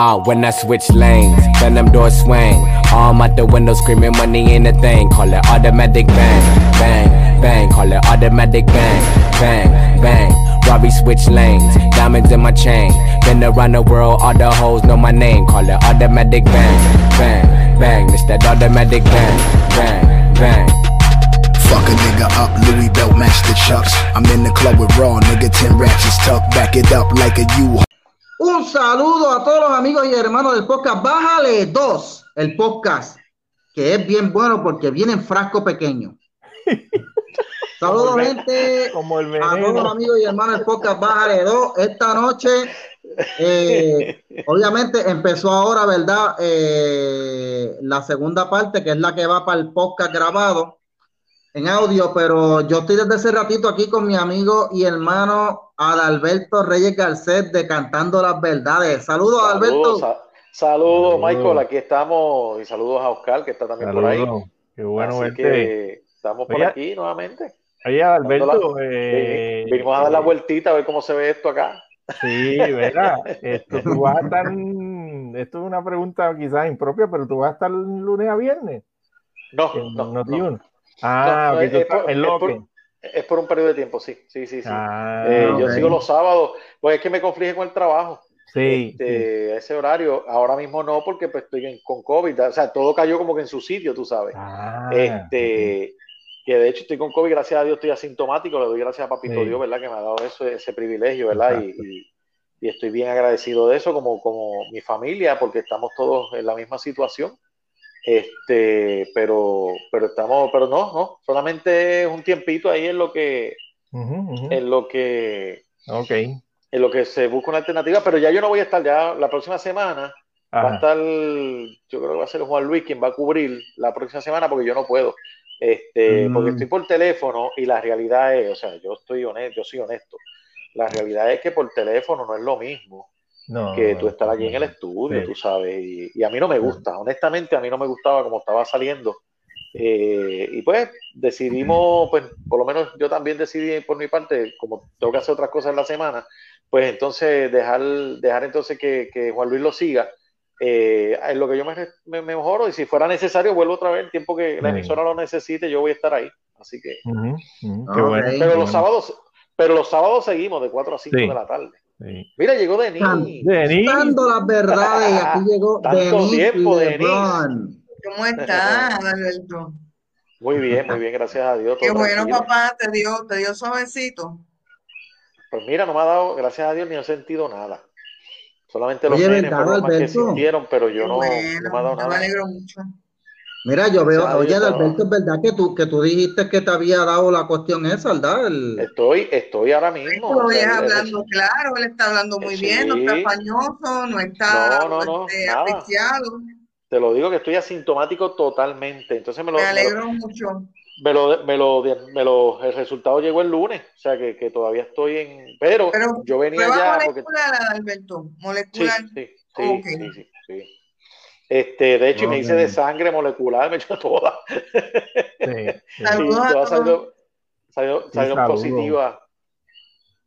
Ah, when I switch lanes, then them doors swing. Arm out the window screaming money in a thing. Call it automatic bang, bang, bang. Call it automatic bang, bang, bang. Robbie switch lanes, diamonds in my chain. Been around the world, all the hoes know my name. Call it automatic bang, bang, bang. It's that automatic bang, bang, bang. Fuck a nigga up, Louis belt match the chucks. I'm in the club with Raw, nigga, 10 ratchets tucked. Back it up like a U. Un saludo a todos los amigos y hermanos del podcast. Bájale dos, el podcast, que es bien bueno porque viene en frasco pequeño. Saludos, Como el- gente. como el a todos los amigos y hermanos del podcast. Bájale dos. Esta noche, eh, obviamente, empezó ahora, ¿verdad? Eh, la segunda parte, que es la que va para el podcast grabado en audio, pero yo estoy desde hace ratito aquí con mi amigo y hermano Adalberto Reyes Garcet de Cantando las Verdades. Saludos, Saludos, Adalberto. sa- saludos, Saludos. Michael. Aquí estamos. Y saludos a Oscar, que está también por ahí. Saludos. Qué bueno Así verte. que estamos por Oye, aquí nuevamente. Oye, Alberto, la- eh, Vini- Vinimos a dar la eh, vueltita a ver cómo se ve esto acá. Sí, ¿verdad? Esto tú vas a estar, esto es una pregunta quizás impropia, pero tú vas a estar lunes a viernes No, en no, no. Noti1. Ah, No, es- por- en es por- Loque. Es por un periodo de tiempo, sí, sí, sí, sí. Ah, Eh, Yo sigo los sábados, pues es que me conflige con el trabajo. sí, Este, Ese horario, ahora mismo no, porque pues, estoy en- con COVID. O sea, todo cayó como que en su sitio, tú sabes. Ah, este, que de hecho estoy con COVID, gracias a Dios estoy asintomático, le doy gracias a Papito Sí. Dios, ¿verdad? Que me ha dado eso, ese privilegio, ¿verdad? Y- y estoy bien agradecido de eso, como, como mi familia, porque estamos todos en la misma situación. Este, pero, pero estamos, pero no, no, solamente es un tiempito ahí en lo que, en lo que, Ok. en lo que se busca una alternativa, pero ya yo no voy a estar ya la próxima semana. Va a Ajá. estar, yo creo que va a ser Juan Luis quien va a cubrir la próxima semana porque yo no puedo. Este, Mm. porque estoy por teléfono y la realidad es, o sea, yo estoy honesto, yo soy honesto. La realidad es que por teléfono no es lo mismo No, que tú estar allí en el estudio, Sí. tú sabes, y, y a mí no me gusta, honestamente a mí no me gustaba como estaba saliendo. Eh, y pues decidimos, pues por lo menos yo también decidí por mi parte, como tengo que hacer otras cosas en la semana, pues entonces dejar, dejar entonces que, que Juan Luis lo siga. Eh, en lo que yo me, me, me mejoro y si fuera necesario vuelvo otra vez el tiempo que la emisora lo necesite yo voy a estar ahí así que bueno. pero los sábados pero los sábados seguimos de 4 a 5 Sí. de la tarde Sí. mira llegó Denis Denis, las verdades. Y aquí llegó Tanto Denis tiempo, Denis. ¿Cómo estás, Alberto? muy bien muy bien gracias a Dios Qué bueno, tranquilo. papá, te dio, te dio suavecito. Pues mira, no me ha dado, gracias a Dios, ni he sentido nada. Solamente los Oye, nenes ¿verdad, fueron los más que sintieron, pero yo no, bueno, no me ha dado yo me nada. alegro mucho. Mira, yo veo, oye, Dios, Adalberto, es verdad que tú, que tú dijiste que te había dado la cuestión esa, ¿verdad? El- Estoy, estoy ahora mismo. Lo sea, el- el- hablando claro, él está hablando muy Sí. bien, no está pañoso, no está No, no, no, este, asfixiado. Te lo digo que estoy asintomático totalmente. Entonces me lo, Me me lo, alegro mucho. me lo, me lo- me lo- el resultado llegó el lunes. O sea que, que todavía estoy en. Pero, Pero yo venía ya porque. molecular, Alberto, molecular. sí, sí, Ok. sí, sí, sí. Este, de hecho, y me hice de sangre molecular, me he hecho todas. sí, sí. Todas salieron, salieron, salieron positivas.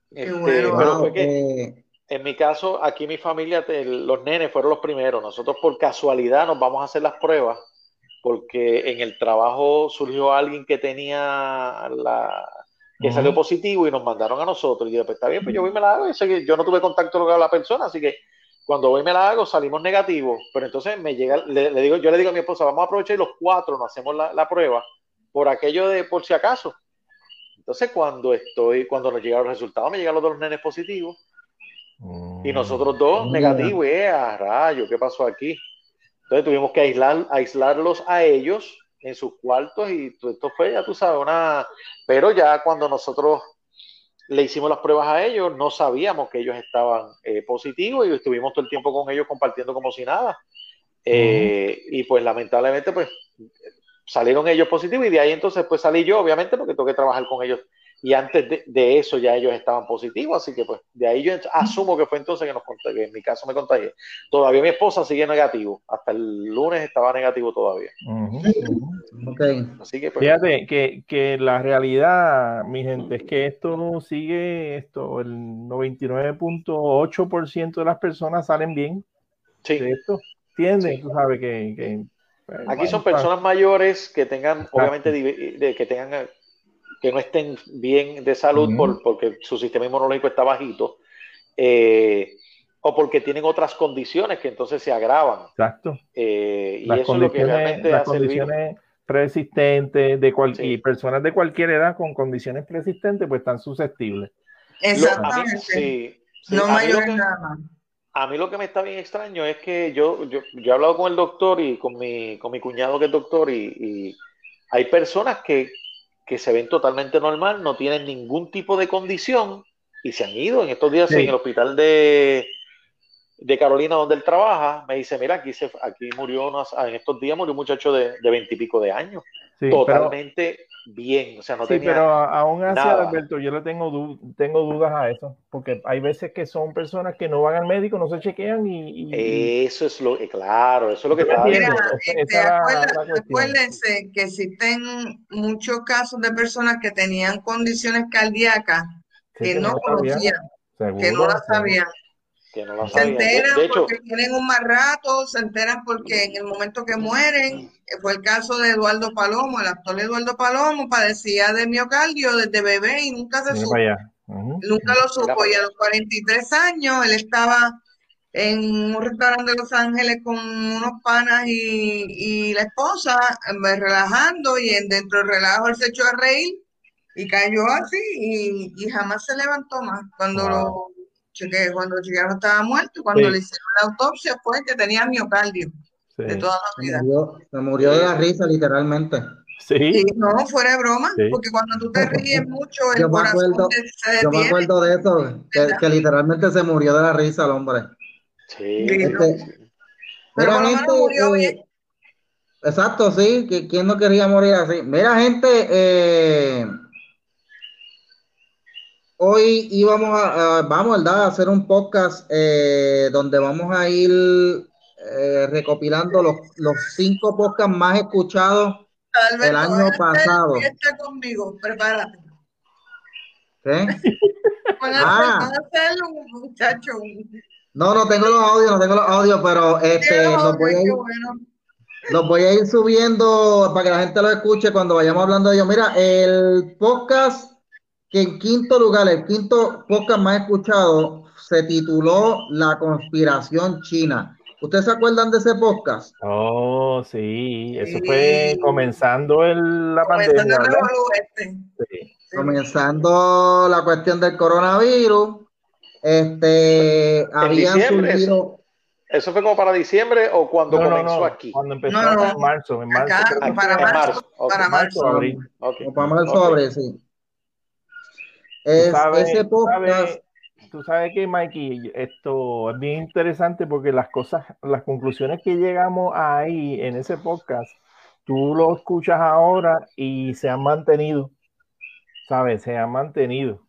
Este, bueno. pero fue que eh, en mi caso, aquí mi familia, los nenes fueron los primeros. Nosotros por casualidad nos vamos a hacer las pruebas porque en el trabajo surgió alguien que tenía la que salió positivo y nos mandaron a nosotros. Y yo, pues está bien, pues yo voy y me la hago. Yo, sé que yo no tuve contacto con la persona, así que cuando voy y me la hago salimos negativos. Pero entonces me llega, le, le digo, yo le digo a mi esposa, vamos a aprovechar y los cuatro nos hacemos la, la prueba por aquello de por si acaso. Entonces cuando estoy, cuando nos llegaron los resultados, me llegan los dos nenes positivos. Y nosotros dos negativos, eh, a rayo, ¿qué pasó aquí? Entonces tuvimos que aislar, aislarlos a ellos en sus cuartos y esto fue, ya tú sabes, una... Pero ya cuando nosotros le hicimos las pruebas a ellos, no sabíamos que ellos estaban eh, positivos y estuvimos todo el tiempo con ellos compartiendo como si nada. Eh, Y pues lamentablemente pues salieron ellos positivos y de ahí entonces pues salí yo, obviamente, porque tengo que trabajar con ellos y antes de, de eso ya ellos estaban positivos, así que pues de ahí yo asumo que fue entonces que nos contagié, que en mi caso me contagié. Todavía mi esposa sigue negativo, hasta el lunes estaba negativo todavía. Ok. Así que pues, Fíjate que, que la realidad, mi gente, es que esto sigue, esto, el 99.8% de las personas salen bien sí. de esto. ¿Entiendes? Sí. Tú sabes que... que, pues, Aquí son personas mayores que tengan, Exacto. obviamente, que tengan, que no estén bien de salud por- porque su sistema inmunológico está bajito, eh, o porque tienen otras condiciones que entonces se agravan. Exacto. Eh, y Las eso es lo que condiciones, realmente las hace el virus. condiciones preexistentes de cual, Sí. y personas de cualquier edad con condiciones preexistentes pues están susceptibles. Lo- a mí, Exactamente. sí, sí, no a mí lo mayores que- nada más. A mí lo que me está bien extraño es que yo, yo, yo he hablado con el doctor y con mi, con mi cuñado que es doctor y, y hay personas que, que se ven totalmente normal, no tienen ningún tipo de condición y se han ido. En estos días Sí. en el hospital de, de Carolina donde él trabaja, me dice, mira, aquí, se, aquí murió, unos- en estos días murió un muchacho de de veintipico de años, Sí, totalmente bien, o sea, no sí, tenía... pero aún así, nada. Alberto, yo le tengo, du- tengo dudas a eso, porque hay veces que son personas que no van al médico, no se chequean y... y- Eso es lo, eh, claro, eso es lo que. Mira, Esa- este, cuestión. acuérdense que existen muchos casos de personas que tenían condiciones cardíacas Sí, que no conocían, que no las sabían. Que no la Se. De- enteran hecho, porque tienen un mal rato, se enteran porque en el momento que mueren, eh, fue el caso de Eduardo Palomo, el actor Eduardo Palomo padecía de miocardio desde bebé y nunca se supo, nunca lo supo. Y a los 43 años él estaba en un restaurante de Los Ángeles con unos panas y, y la esposa, relajando y en, dentro del relajo él se echó a reír y cayó así y, y jamás se levantó más. Cuando Wow. lo chequeé, cuando chequearon estaba muerto, cuando Sí. le hicieron la autopsia fue que tenía miocardio Sí. de toda la Se vida. murió, se murió de la risa, literalmente. Sí. Y no, fuera de broma, Sí. porque cuando tú te ríes mucho, el Yo me corazón acuerdo- se Yo me detiene. acuerdo de eso, que, literalmente se murió de la risa el hombre. sí, Sí, ¿no? sí. Pero Mira, por gente, murió eh, bien. exacto, sí, que quién no quería morir así. Mira, gente, eh, hoy íbamos a, a- vamos, ¿verdad? a hacer un podcast eh, donde vamos a ir eh, recopilando los, los cinco podcasts más escuchados. Alberto, año van a hacer pasado. fiesta conmigo, prepárate. ¿Qué? Van a, Ah. muchacho. No, no tengo los audios, no tengo los audios, pero este, los voy a ir, bueno. los voy a ir subiendo para que la gente lo escuche cuando vayamos hablando de ellos. Mira, el podcast que en quinto lugar, el quinto podcast más escuchado, se tituló La conspiración china. ¿Ustedes se acuerdan de ese podcast? Oh, sí. Eso Sí. fue comenzando el, la Comenzando pandemia, el este. Sí. Sí. Comenzando la cuestión del coronavirus, este, habían diciembre, surgido, ¿Eso fue como para diciembre o cuando No, comenzó no. aquí? Cuando empezó No, no. en marzo, en marzo. Acá, para en fue marzo, para marzo, marzo. abril. Ok, o para marzo, ok. abril, sí. Tú Es, sabes, ese tú podcast, sabes- tú sabes que, Mikey, esto es bien interesante porque las cosas, las conclusiones que llegamos ahí en ese podcast, tú lo escuchas ahora y se han mantenido, ¿sabes? Se han mantenido.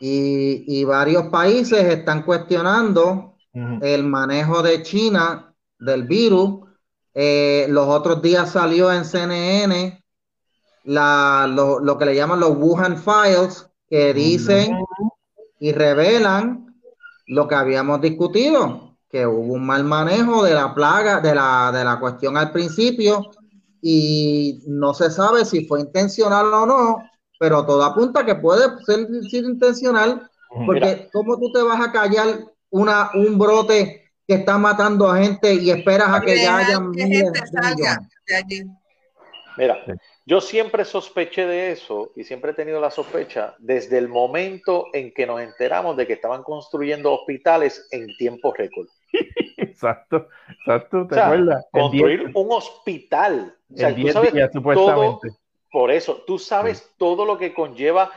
y, y varios países están cuestionando el manejo de China del virus. Eh, los otros días salió en CNN la, lo, lo que le llaman los Wuhan Files, que dicen y revelan lo que habíamos discutido, que hubo un mal manejo de la plaga, de la, de la cuestión al principio, y no se sabe si fue intencional o no, pero todo apunta que puede ser, ser intencional, porque ¿cómo tú te vas a callar una, un brote que está matando a gente y esperas a que ya Dejar hayan que miles gente de salga millones? de allí. Mira, Sí. Yo siempre sospeché de eso y siempre he tenido la sospecha desde el momento en que nos enteramos de que estaban construyendo hospitales en tiempo récord. Exacto, exacto, ¿te O sea, acuerdas? Construir diez- un hospital. O sea, en tú 10 sabes días, todo, supuestamente. por eso, tú sabes todo lo que conlleva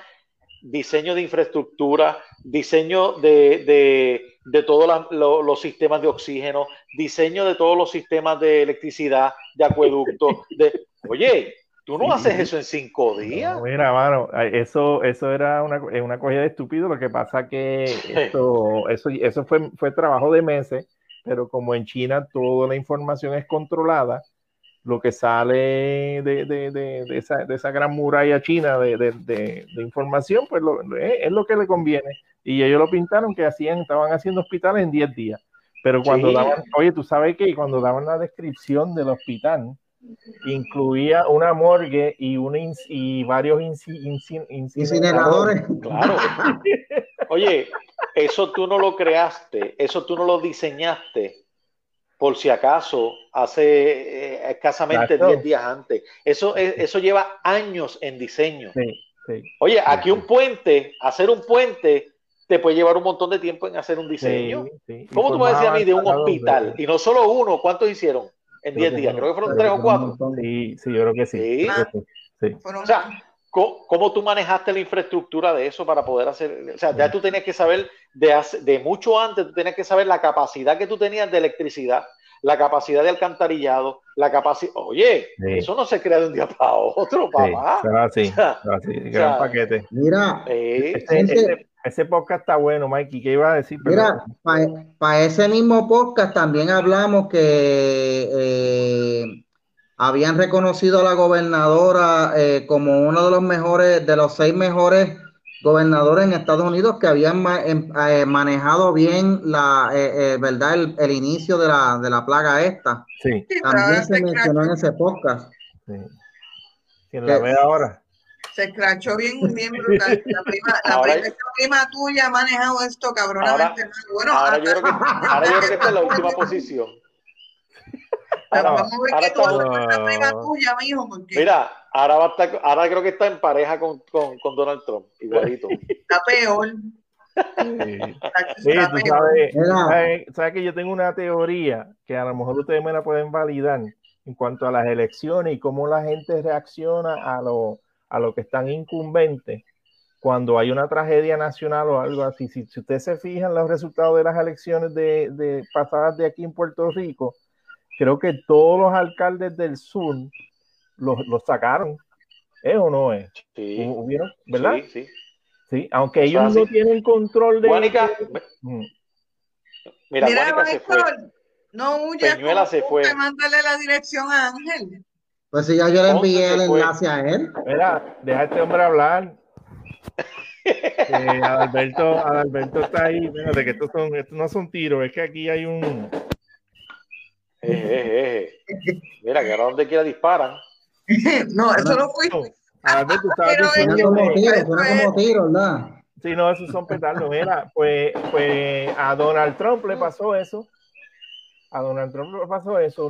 diseño de infraestructura, diseño de, de, de todos lo- los sistemas de oxígeno, diseño de todos los sistemas de electricidad, de acueducto. De, oye, Tú no haces eso en cinco días. mira, mano, eso, eso era una, una cogida de estúpido. Lo que pasa que esto, eso, eso fue, fue trabajo de meses, pero como en China toda la información es controlada, lo que sale de, de, de, esa, de esa, gran muralla china de, información, pues es, lo que le conviene. Y ellos lo pintaron que hacían, estaban haciendo hospitales en 10 días. Pero cuando daban, oye, tú sabes que cuando daban la descripción del hospital, incluía una morgue y, una y varios incineradores. Claro. Oye, eso tú no lo creaste, eso tú no lo diseñaste por si acaso, hace eh, escasamente 10 días antes. Eso, eso lleva años en diseño. Oye, aquí un puente, hacer un puente, te puede llevar un montón de tiempo en hacer un diseño. ¿Cómo tú puedes decir a mí de un hospital? Y no solo uno, ¿cuántos hicieron? En 10 días, creo que fueron 3 o 4. Sí, sí, yo creo que sí. O sea, ¿Cómo, tú manejaste la infraestructura de eso para poder hacer? O sea, ya tú tenías que saber de, de mucho antes, tú tenías que saber la capacidad que tú tenías de electricidad, la capacidad de alcantarillado, la capacidad. Oye, eso no se crea de un día para otro, papá. Sí, así, gran paquete. Mira, ese, podcast está bueno, Mikey. ¿Qué iba a decir? Mira, para ese mismo podcast también hablamos que. Eh, habían reconocido a la gobernadora eh, como uno de los mejores, de los seis mejores gobernadores en Estados Unidos que habían em, eh, manejado bien la eh, verdad el, inicio de la, de la plaga esta. Sí. También se mencionó en ese podcast. Sí. ¿Quién la ve ahora? Se escrachó bien, bien brutal. La prima, la prima, tuya ha manejado esto cabronamente. Ahora, bueno, ahora, yo creo que, ahora yo creo que esta es la última posición. Mira, ahora, va a estar, ahora creo que está en pareja con, con, con Donald Trump, igualito. Está peor. Sí. tú sabes, sabes, que yo tengo una teoría que a lo mejor ustedes me la pueden validar en cuanto a las elecciones y cómo la gente reacciona a lo, a lo que están incumbentes cuando hay una tragedia nacional o algo así. Si, si ustedes se fijan los resultados de las elecciones de, de pasadas de aquí en Puerto Rico, creo que todos los alcaldes del sur los, sacaron. ¿Es o no es? Sí. ¿Verdad? Sí, sí. Sí, aunque ellos no tienen control de. Juanica, mm. Mira, Mira se fue. No huyas. Peñuela se fue. Mándale la dirección a Ángel. Pues si ya yo le envié el enlace a él. Mira, deja a este hombre hablar. eh, Adalberto, Adalberto está ahí. Fíjate que estos, son, estos no son tiros, es que aquí hay un, eh, eh, eh. Mira, que ahora donde quiera disparan. no, eso no fue. A ver, tú sabes Pero como tiros, como tiros, ¿verdad? Sí, no, esos son petardos. Mira, pues, pues a Donald Trump le pasó eso. A Donald Trump le pasó eso.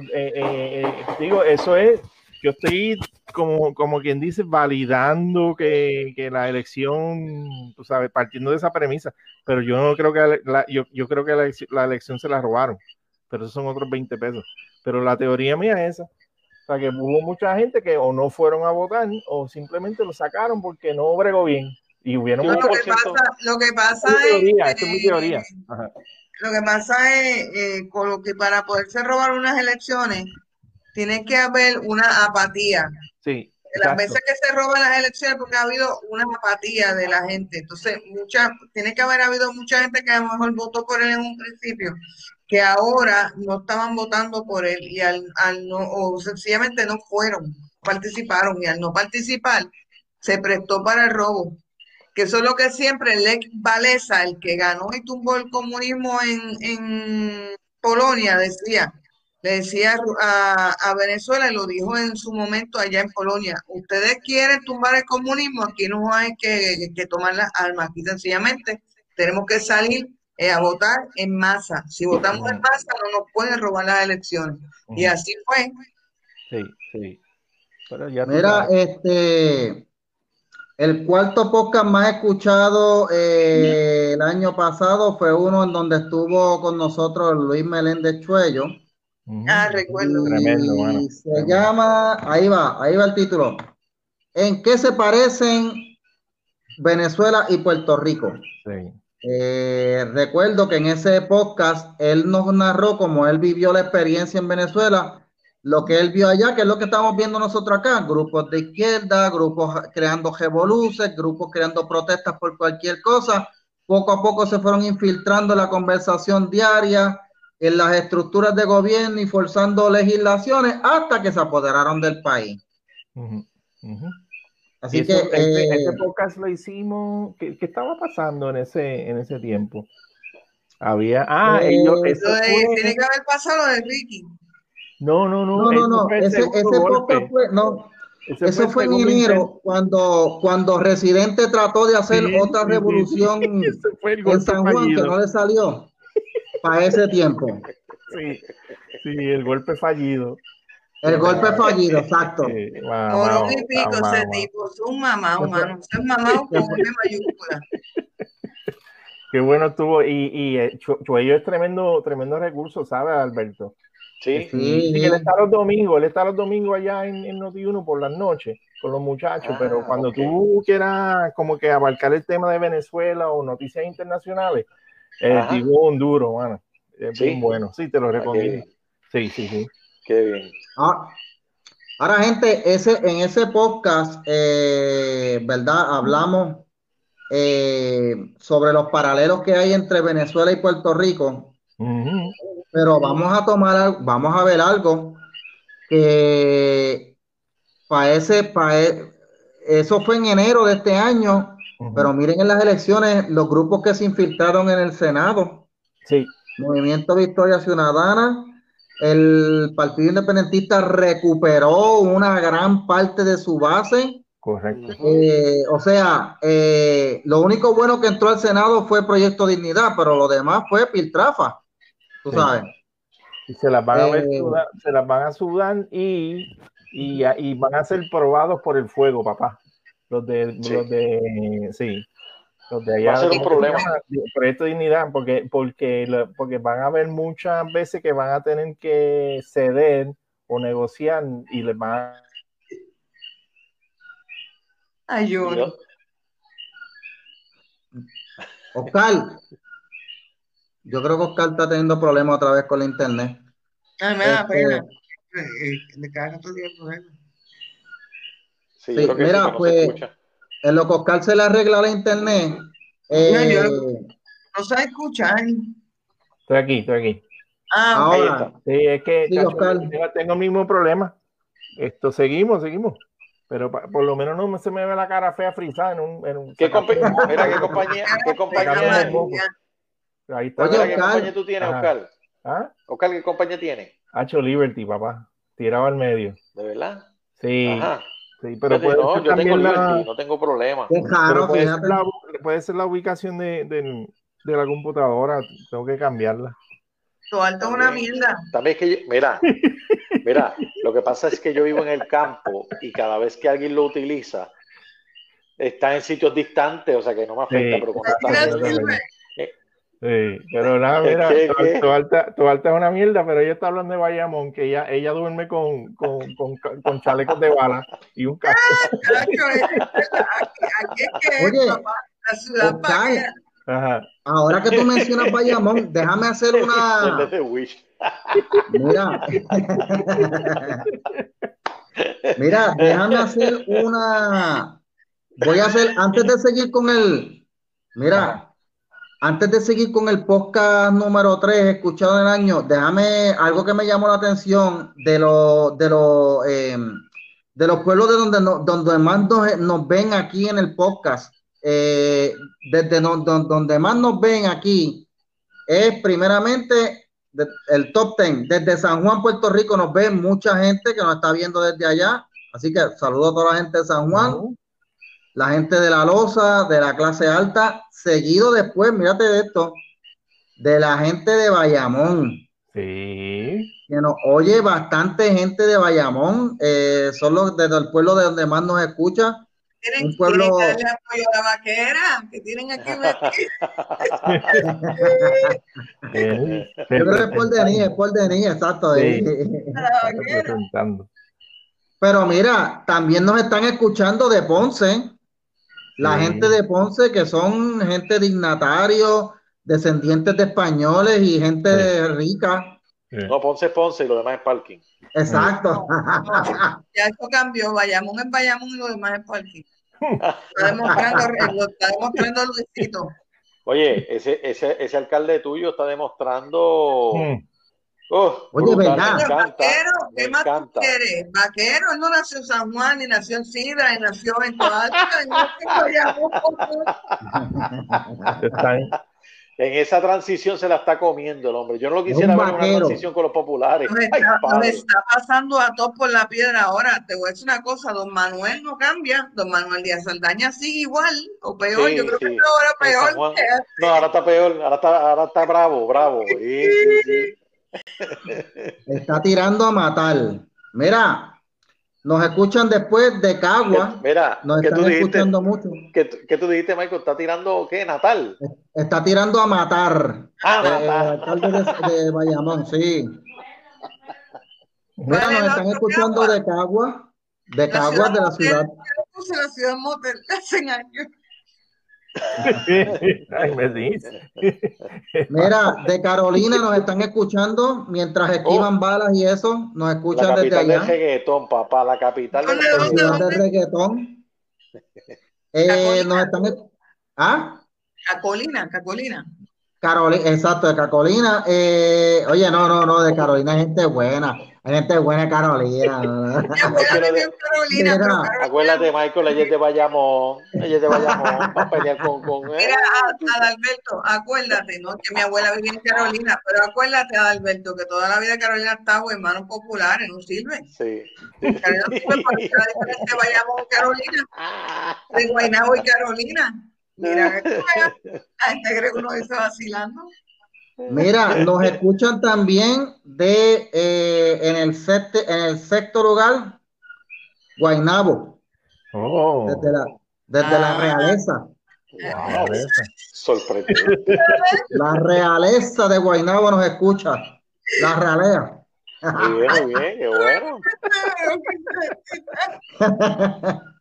digo, eso es, yo estoy como, como quien dice, validando que, que, la elección, tú sabes, partiendo de esa premisa, pero yo no creo que la, yo, yo creo que la, la elección se la robaron pero esos son otros 20 pesos. Pero la teoría mía es esa. O sea, que hubo mucha gente que o no fueron a votar o simplemente lo sacaron porque no bregó bien. Y hubieron lo, que pasa, lo que pasa es, teoría. Lo que pasa es eh, con lo que para poderse robar unas elecciones tiene que haber una apatía. Sí. Las veces que se roban las elecciones porque ha habido una apatía de la gente. Entonces, mucha, tiene que haber habido mucha gente que a lo mejor votó por él en un principio que ahora no estaban votando por él y al, no, o sencillamente no fueron, participaron y al no participar se prestó para el robo. Que eso es lo que siempre Lech Walesa, el que ganó y tumbó el comunismo en, en Polonia, decía, le decía a, Venezuela, y lo dijo en su momento allá en Polonia, ustedes quieren tumbar el comunismo, aquí no hay que, que tomar las armas, aquí sencillamente tenemos que salir eh, a votar en masa. Si votamos en masa, no nos pueden robar las elecciones. Y así fue. Sí, sí. Mira, este, el cuarto podcast más escuchado eh, el año pasado fue uno en donde estuvo con nosotros Luis Meléndez Chuello. Ah, recuerdo. se llama, ahí va, ahí va el título. ¿En qué se parecen Venezuela y Puerto Rico? Sí. Eh, recuerdo que en ese podcast él nos narró cómo él vivió la experiencia en Venezuela lo que él vio allá, que es lo que estamos viendo nosotros acá, grupos de izquierda, grupos creando revoluciones, grupos creando protestas por cualquier cosa, poco a poco se fueron infiltrando la conversación diaria en las estructuras de gobierno y forzando legislaciones hasta que se apoderaron del país. Así que este, este, eh, podcast lo hicimos. ¿qué, estaba pasando en ese, en ese tiempo? Había. Ah, eh, ellos, tiene que haber pasado lo de Ricky. No, no, no. No, no, no. Ese, ese podcast fue. No. Eso fue, en enero, cuando, cuando Residente trató de hacer otra revolución en San Juan, que no le salió para ese tiempo. Sí, sí, el golpe fallido. El golpe fallido, exacto. Sí, wow, y pico ese tipo, es un mamá, humano, es mamá con una mayúscula. Qué bueno estuvo, y, y eh, Chuello es tremendo, tremendo recurso, ¿sabes, Alberto? Sí. sí. él está los domingos, él está los domingos allá en, en Noti1 por las noches con los muchachos, ah, pero cuando tú quieras como que abarcar el tema de Venezuela o noticias internacionales, el tipo un duro, mano. Es ¿Sí? bueno, sí, te lo recomiendo. sí, sí, sí. Qué bien. Ah, ahora, gente, ese, en ese podcast, eh, ¿verdad? Hablamos eh, sobre los paralelos que hay entre Venezuela y Puerto Rico. Pero vamos a tomar, vamos a ver algo que parece, parece eso fue en enero de este año, pero miren en las elecciones los grupos que se infiltraron en el Senado. Sí. Movimiento Victoria Ciudadana, el Partido Independentista recuperó una gran parte de su base. Correcto. Eh, o sea, eh, lo único bueno que entró al Senado fue Proyecto Dignidad, pero lo demás fue Piltrafa. Tú sabes. Y se las van a ver, eh, se las van a sudar y, y, van a ser probados por el fuego, papá. Los de, los de, sí. Va a ser un problema. Proyecto de dignidad, porque, porque, porque van a haber muchas veces que van a tener que ceder o negociar y les van a. Ayuda. Oscar, yo creo que Oscar está teniendo problemas otra vez con la internet. Ay, me da este, pena. Me caga todo el problema. Sí, mira, pues en lo que Oscar se le arregla la internet. Eh, no, se escucha. Estoy aquí, estoy aquí. Ah, ahora. Sí, es que tengo el mismo problema. Esto seguimos, seguimos. Pero por lo menos no se me ve la cara fea frisada en un. En un ¿Qué, mira, ¿qué compañía? ¿Qué compañía? Ahí está. Oye, ¿qué compañía tú tienes, Oscar? ¿Ah? Oscar, ¿qué compañía tiene? Hacho Liberty, papá. Tirado al medio. ¿De verdad? Sí. Ajá. Sí, pero puede no, ser yo tengo la... no tengo problema. Claro, puede, ser la, puede, ser la, ubicación de, de, de, la computadora, tengo que cambiarla. Tu alto es una mierda. También es que, yo, mira, mira, lo que pasa es que yo vivo en el campo y cada vez que alguien lo utiliza, está en sitios distantes, o sea que no me afecta, sí. pero cuando está Sí, pero nada, mira, tu, alta, tu alta es una mierda, pero ella está hablando de Bayamón, que ella, ella duerme con, con, con, con chalecos de bala y un casco. Oye, Oscar, ahora que tú mencionas Bayamón, déjame hacer una. Mira, mira, déjame hacer una. Voy a hacer, antes de seguir con el. Mira, antes de seguir con el podcast número 3, escuchado en el año, déjame algo que me llamó la atención de, los de, los eh, de los pueblos de donde, no, donde más nos, nos, ven aquí en el podcast. Eh, desde donde más nos ven aquí es primeramente el top 10. Desde San Juan, Puerto Rico, nos ven mucha gente que nos está viendo desde allá. Así que saludo a toda la gente de San Juan. La gente de la loza, de la clase alta, seguido después, mírate de esto, de la gente de Bayamón. Sí. Que nos oye bastante gente de Bayamón, eh, son los desde el pueblo de donde más nos escucha. ¿Tienen, un pueblo... ¿tienen que apoyo a la vaquera? que tienen aquí Yo creo que es por Denis, es por Denis, exacto. Sí. Pero mira, también nos están escuchando de Ponce. La sí. gente de Ponce, que son gente dignatario, descendientes de españoles y gente sí. rica. No, Ponce es Ponce y lo demás es parking. Exacto. ya eso cambió. Bayamón es Bayamón y lo demás es parking. Está demostrando, lo está demostrando Luisito. Oye, ese, ese, ese alcalde tuyo está demostrando. Mm. Oh, Oye, brutal, ¿verdad? Me encanta. Vaquero, me ¿qué más tú quieres? Vaquero, él no nació en San Juan, ni nació en Sidra, ni nació en Toalta, en esa transición se la está comiendo el hombre. Yo no lo quisiera un ver en una transición con los populares. Nos está, nos padre. está pasando a todos por la piedra ahora. Te voy a decir una cosa, don Manuel no cambia, don Manuel Díaz Saldaña sigue igual, o peor, Sí, yo creo que sí. En San peor. Que. No, ahora está peor. Ahora está, ahora está bravo, bravo. Sí, sí, sí. Está tirando a matar. Mira, nos escuchan después de Cagua. Mira, Nos ¿qué tú están dijiste? escuchando mucho. ¿Qué, tú- qué tú dijiste, Michael? ¿Está tirando qué? ¿Natal? Está tirando a matar. Ah, Eh, el Natal. alcalde de, de Bayamón, sí. Mira, ¿Cuál es nos están escuchando Cagua? de Cagua, de La Cagua, ciudad de la ciudad. puse la ciudad motel hace años. Mira, de Carolina nos están escuchando mientras esquivan balas y eso. Nos Oh. La escuchan desde capital del allá. reggaetón, papá. La capital del ¿Dónde, La dónde, ciudad reggaetón. del reggaetón. Eh, Carolina. nos están. ¿Ah? Cacolina, Cacolina. Carolina, exacto, de Carolina. Eh, oye, no, no, no, de Carolina hay gente buena. Hay gente buena de Carolina. Mi abuela Pero vivió en Carolina, Mira, pero Carolina- Acuérdate, Michael, ella es de Bayamón. Ella es de Bayamón. Va a pelear con. con eh. Mira, Adalberto, acuérdate, ¿no? Que mi abuela vivía en Carolina, pero acuérdate, Adalberto, que toda la vida Carolina ha estado en manos populares, no sirve. Sí. Carolina no sirve para que la diferencia vayamos a Carolina, de Guaynabo y Carolina. Mira, veas, la gente cree que uno está vacilando. Mira, nos escuchan también de eh, en el sexto, en el sexto lugar, Guaynabo, Oh, desde la, desde la Ah. realeza. wow. Sorprendente. La realeza de Guaynabo nos escucha. La realea. Muy bien, muy bien, qué bueno.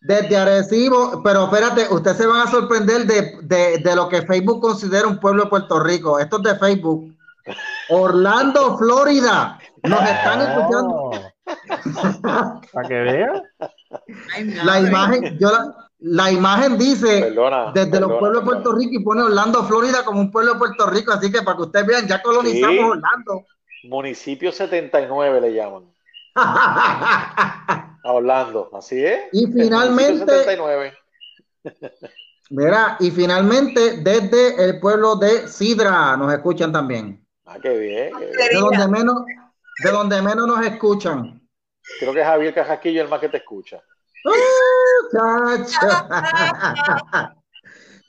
Desde Arecibo, pero espérate, ustedes se van a sorprender de, de- de lo que Facebook considera un pueblo de Puerto Rico. Esto es de Facebook. Orlando, Florida. Nos están escuchando. Para que vean. La imagen, yo la, la imagen dice Perdona. desde los pueblos de. Puerto Rico y pone Orlando, Florida como un pueblo de Puerto Rico. Así que para que ustedes vean, ya colonizamos Sí. Orlando. Municipio 79 le llaman. A Orlando. Así es. Y finalmente- 79. Mira, y finalmente desde el pueblo de Sidra nos escuchan también. Ah, qué bien. qué bien. De donde menos, de donde menos nos escuchan. Creo que Javier Cajasquillo es el más que te escucha. ¡Ah!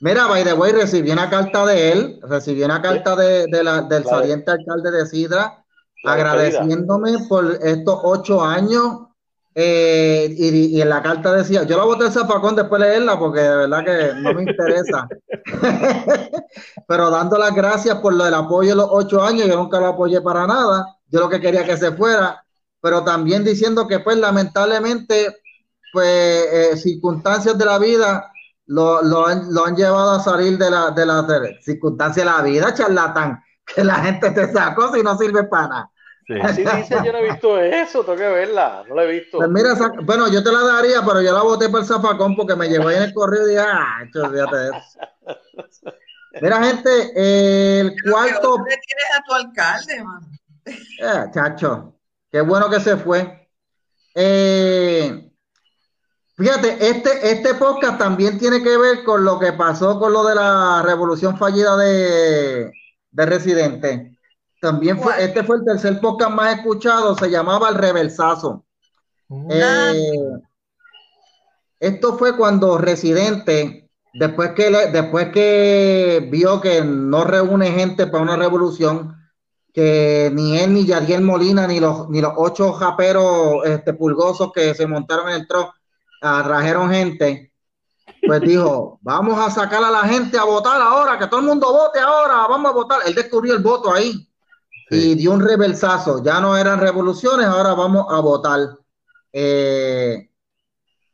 Mira, by the way, recibí una carta de él, recibí una carta de, de la- del saliente alcalde de Sidra, La agradeciéndome por estos ocho años. Eh, y, en la carta decía, yo la voté el zapacón después de leerla porque de verdad que no me interesa. Pero dando las gracias por lo del apoyo de los ocho años, yo nunca lo apoyé para nada. Yo lo que quería que se fuera, pero también diciendo que pues lamentablemente pues eh, circunstancias de la vida lo, lo han, lo han llevado a salir de la de las circunstancias de la vida, charlatán, que la gente te sacó si no sirve para nada. Sí. Así dice, yo no he visto eso, tengo que verla, no la he visto. Pues mira, bueno, yo te la daría, pero yo la voté por el zafacón porque me llegó ahí en el correo y dije, ah, olvídate de eso. Mira, gente, el cuarto, ¿dónde tienes a tu alcalde, mano? eh, chacho, qué bueno que se fue. Eh, fíjate, este, este podcast también tiene que ver con lo que pasó con lo de la revolución fallida de, de Residente. También fue, ¿Cuál? este fue el tercer podcast más escuchado, se llamaba El Reversazo. Eh, esto fue cuando Residente, después que, le- después que vio que no reúne gente para una revolución, que ni él, ni Yadiel Molina, ni los, ni los ocho japeros este, pulgosos que se montaron en el tro, trajeron gente, pues dijo, vamos a sacar a la gente a votar ahora, que todo el mundo vote ahora, vamos a votar. Él descubrió el voto ahí y dio un reversazo. Ya no eran revoluciones, ahora vamos a votar. Eh,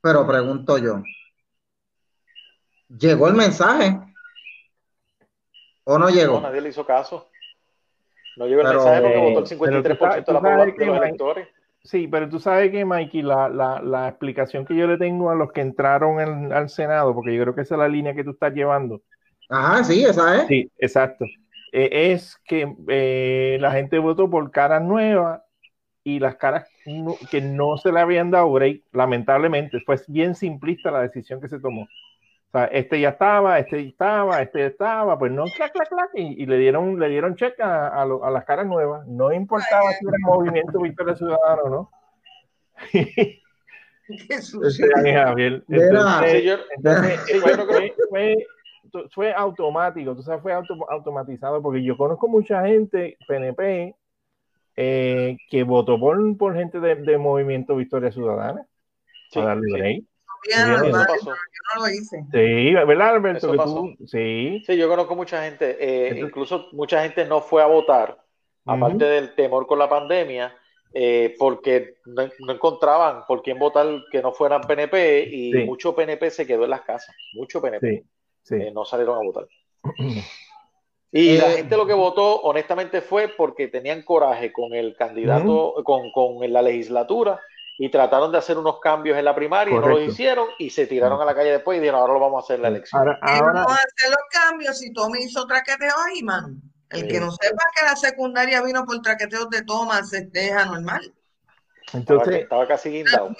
pero pregunto yo, ¿llegó el mensaje? ¿O no No, llegó? nadie le hizo caso. No llegó el Pero, mensaje porque eh, votó el pero 53% tú de, la población de los Mike- electores. Sí, pero tú sabes que, Mikey, la, la, la explicación que yo le tengo a los que entraron en- al Senado, porque yo creo que esa es la línea que tú estás llevando. Ajá, sí, esa es. Sí, exacto. Eh, es que eh, la gente votó por caras nuevas y las caras no- que no se le habían dado break, lamentablemente. Fue bien simplista la decisión que se tomó. O sea, este ya estaba, este ya estaba, este ya estaba, pues no, clac, clac, clac, y, y le dieron, le dieron check a, a lo- a las caras nuevas. No importaba si era movimiento Victoria Ciudadana o no. Qué sucio. Este, Javier. Mira. Entonces, yo- entonces, yo fue, fue- fue- fue automático, tú sabes, fue auto- automatizado, porque yo conozco mucha gente, PNP, eh, que votó por, por gente de, de Movimiento Victoria Ciudadana, Sí, para darle sí. break. Bien, Eso pasó. yo no lo hice. Sí, ¿verdad, Alberto? Que tú- sí. Sí, yo conozco mucha gente, eh, Entonces- incluso mucha gente no fue a votar, aparte del temor con la pandemia, eh, porque no, no encontraban por quién votar que no fueran PNP y Sí. mucho PNP se quedó en las casas, mucho PNP, Sí, eh, no salieron a votar. Y la Eh, gente lo que votó, honestamente, fue porque tenían coraje con el candidato, con, con la legislatura y trataron de hacer unos cambios en la primaria y no los hicieron y se tiraron a la calle después y dijeron, ahora lo vamos a hacer en la elección. Ahora, ¿Quién ahora, no va a hacer los cambios si Tommy hizo traqueteo ahí, man? El Sí. que no sepa que la secundaria vino por traqueteos de Thomas es deja normal. Estaba, entonces, estaba casi guindado.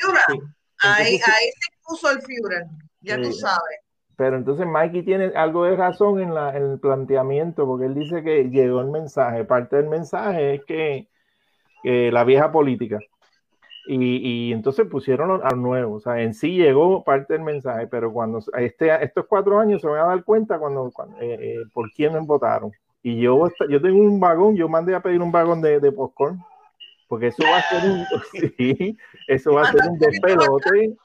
Ahí, ahí se puso el Führer, ya tú sabes. Pero entonces Mikey tiene algo de razón en, la, en el planteamiento, porque él dice que llegó el mensaje. Parte del mensaje es que, que la vieja política. Y, y entonces pusieron a nuevo. O sea, en sí llegó parte del mensaje, pero cuando este, estos cuatro años se van a dar cuenta cuando, cuando, eh, eh, por quiénes votaron. Y yo, yo tengo un vagón, yo mandé a pedir un vagón de, de popcorn, porque eso va a ser un, sí, eso va a ser un despelote.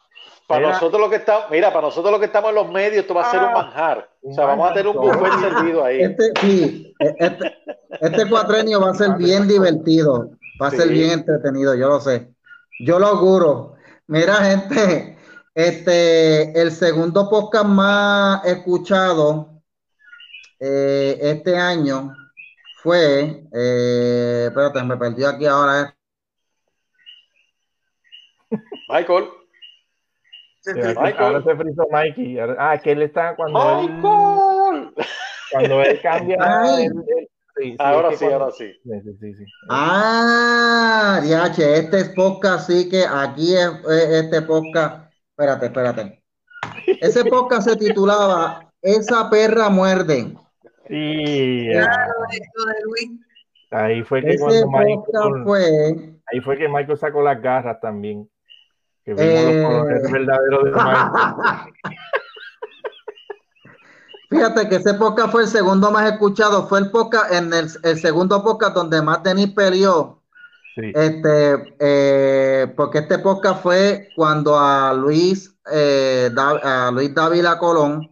Para nosotros lo que estamos, mira, para nosotros lo que estamos en los medios, esto va a ser un Ah, manjar. O sea, vamos a tener un buffet servido ahí. Este, sí, este, este cuatrenio va a ser bien divertido, va a ser bien entretenido, yo lo sé. Yo lo auguro. Mira, gente, este, el segundo podcast más escuchado eh, este año fue, eh, espérate, me perdió aquí ahora. eh. Michael, Sí. Ahora se frizó Mikey. Ah, que él está cuando él, cuando él cambia. Ay. él- él- sí, sí, Ahora sí, cuando- ahora sí. Sí, sí, sí, sí. Ah, ya, che, este es podcast, sí que aquí es eh, este podcast. Espérate, espérate. Ese podcast se titulaba Esa perra muerde. Claro, de Luis. ahí fue que Ese cuando Michael, fue. ahí fue que Michael sacó las garras también. Que vimos Eh. los colores verdaderos de. Fíjate que ese podcast fue el segundo más escuchado. Fue el podcast, en el, el segundo podcast donde más Denis peleó. Sí, Este, eh, porque este podcast fue cuando a Luis, eh, Da- a Luis Dávila Colón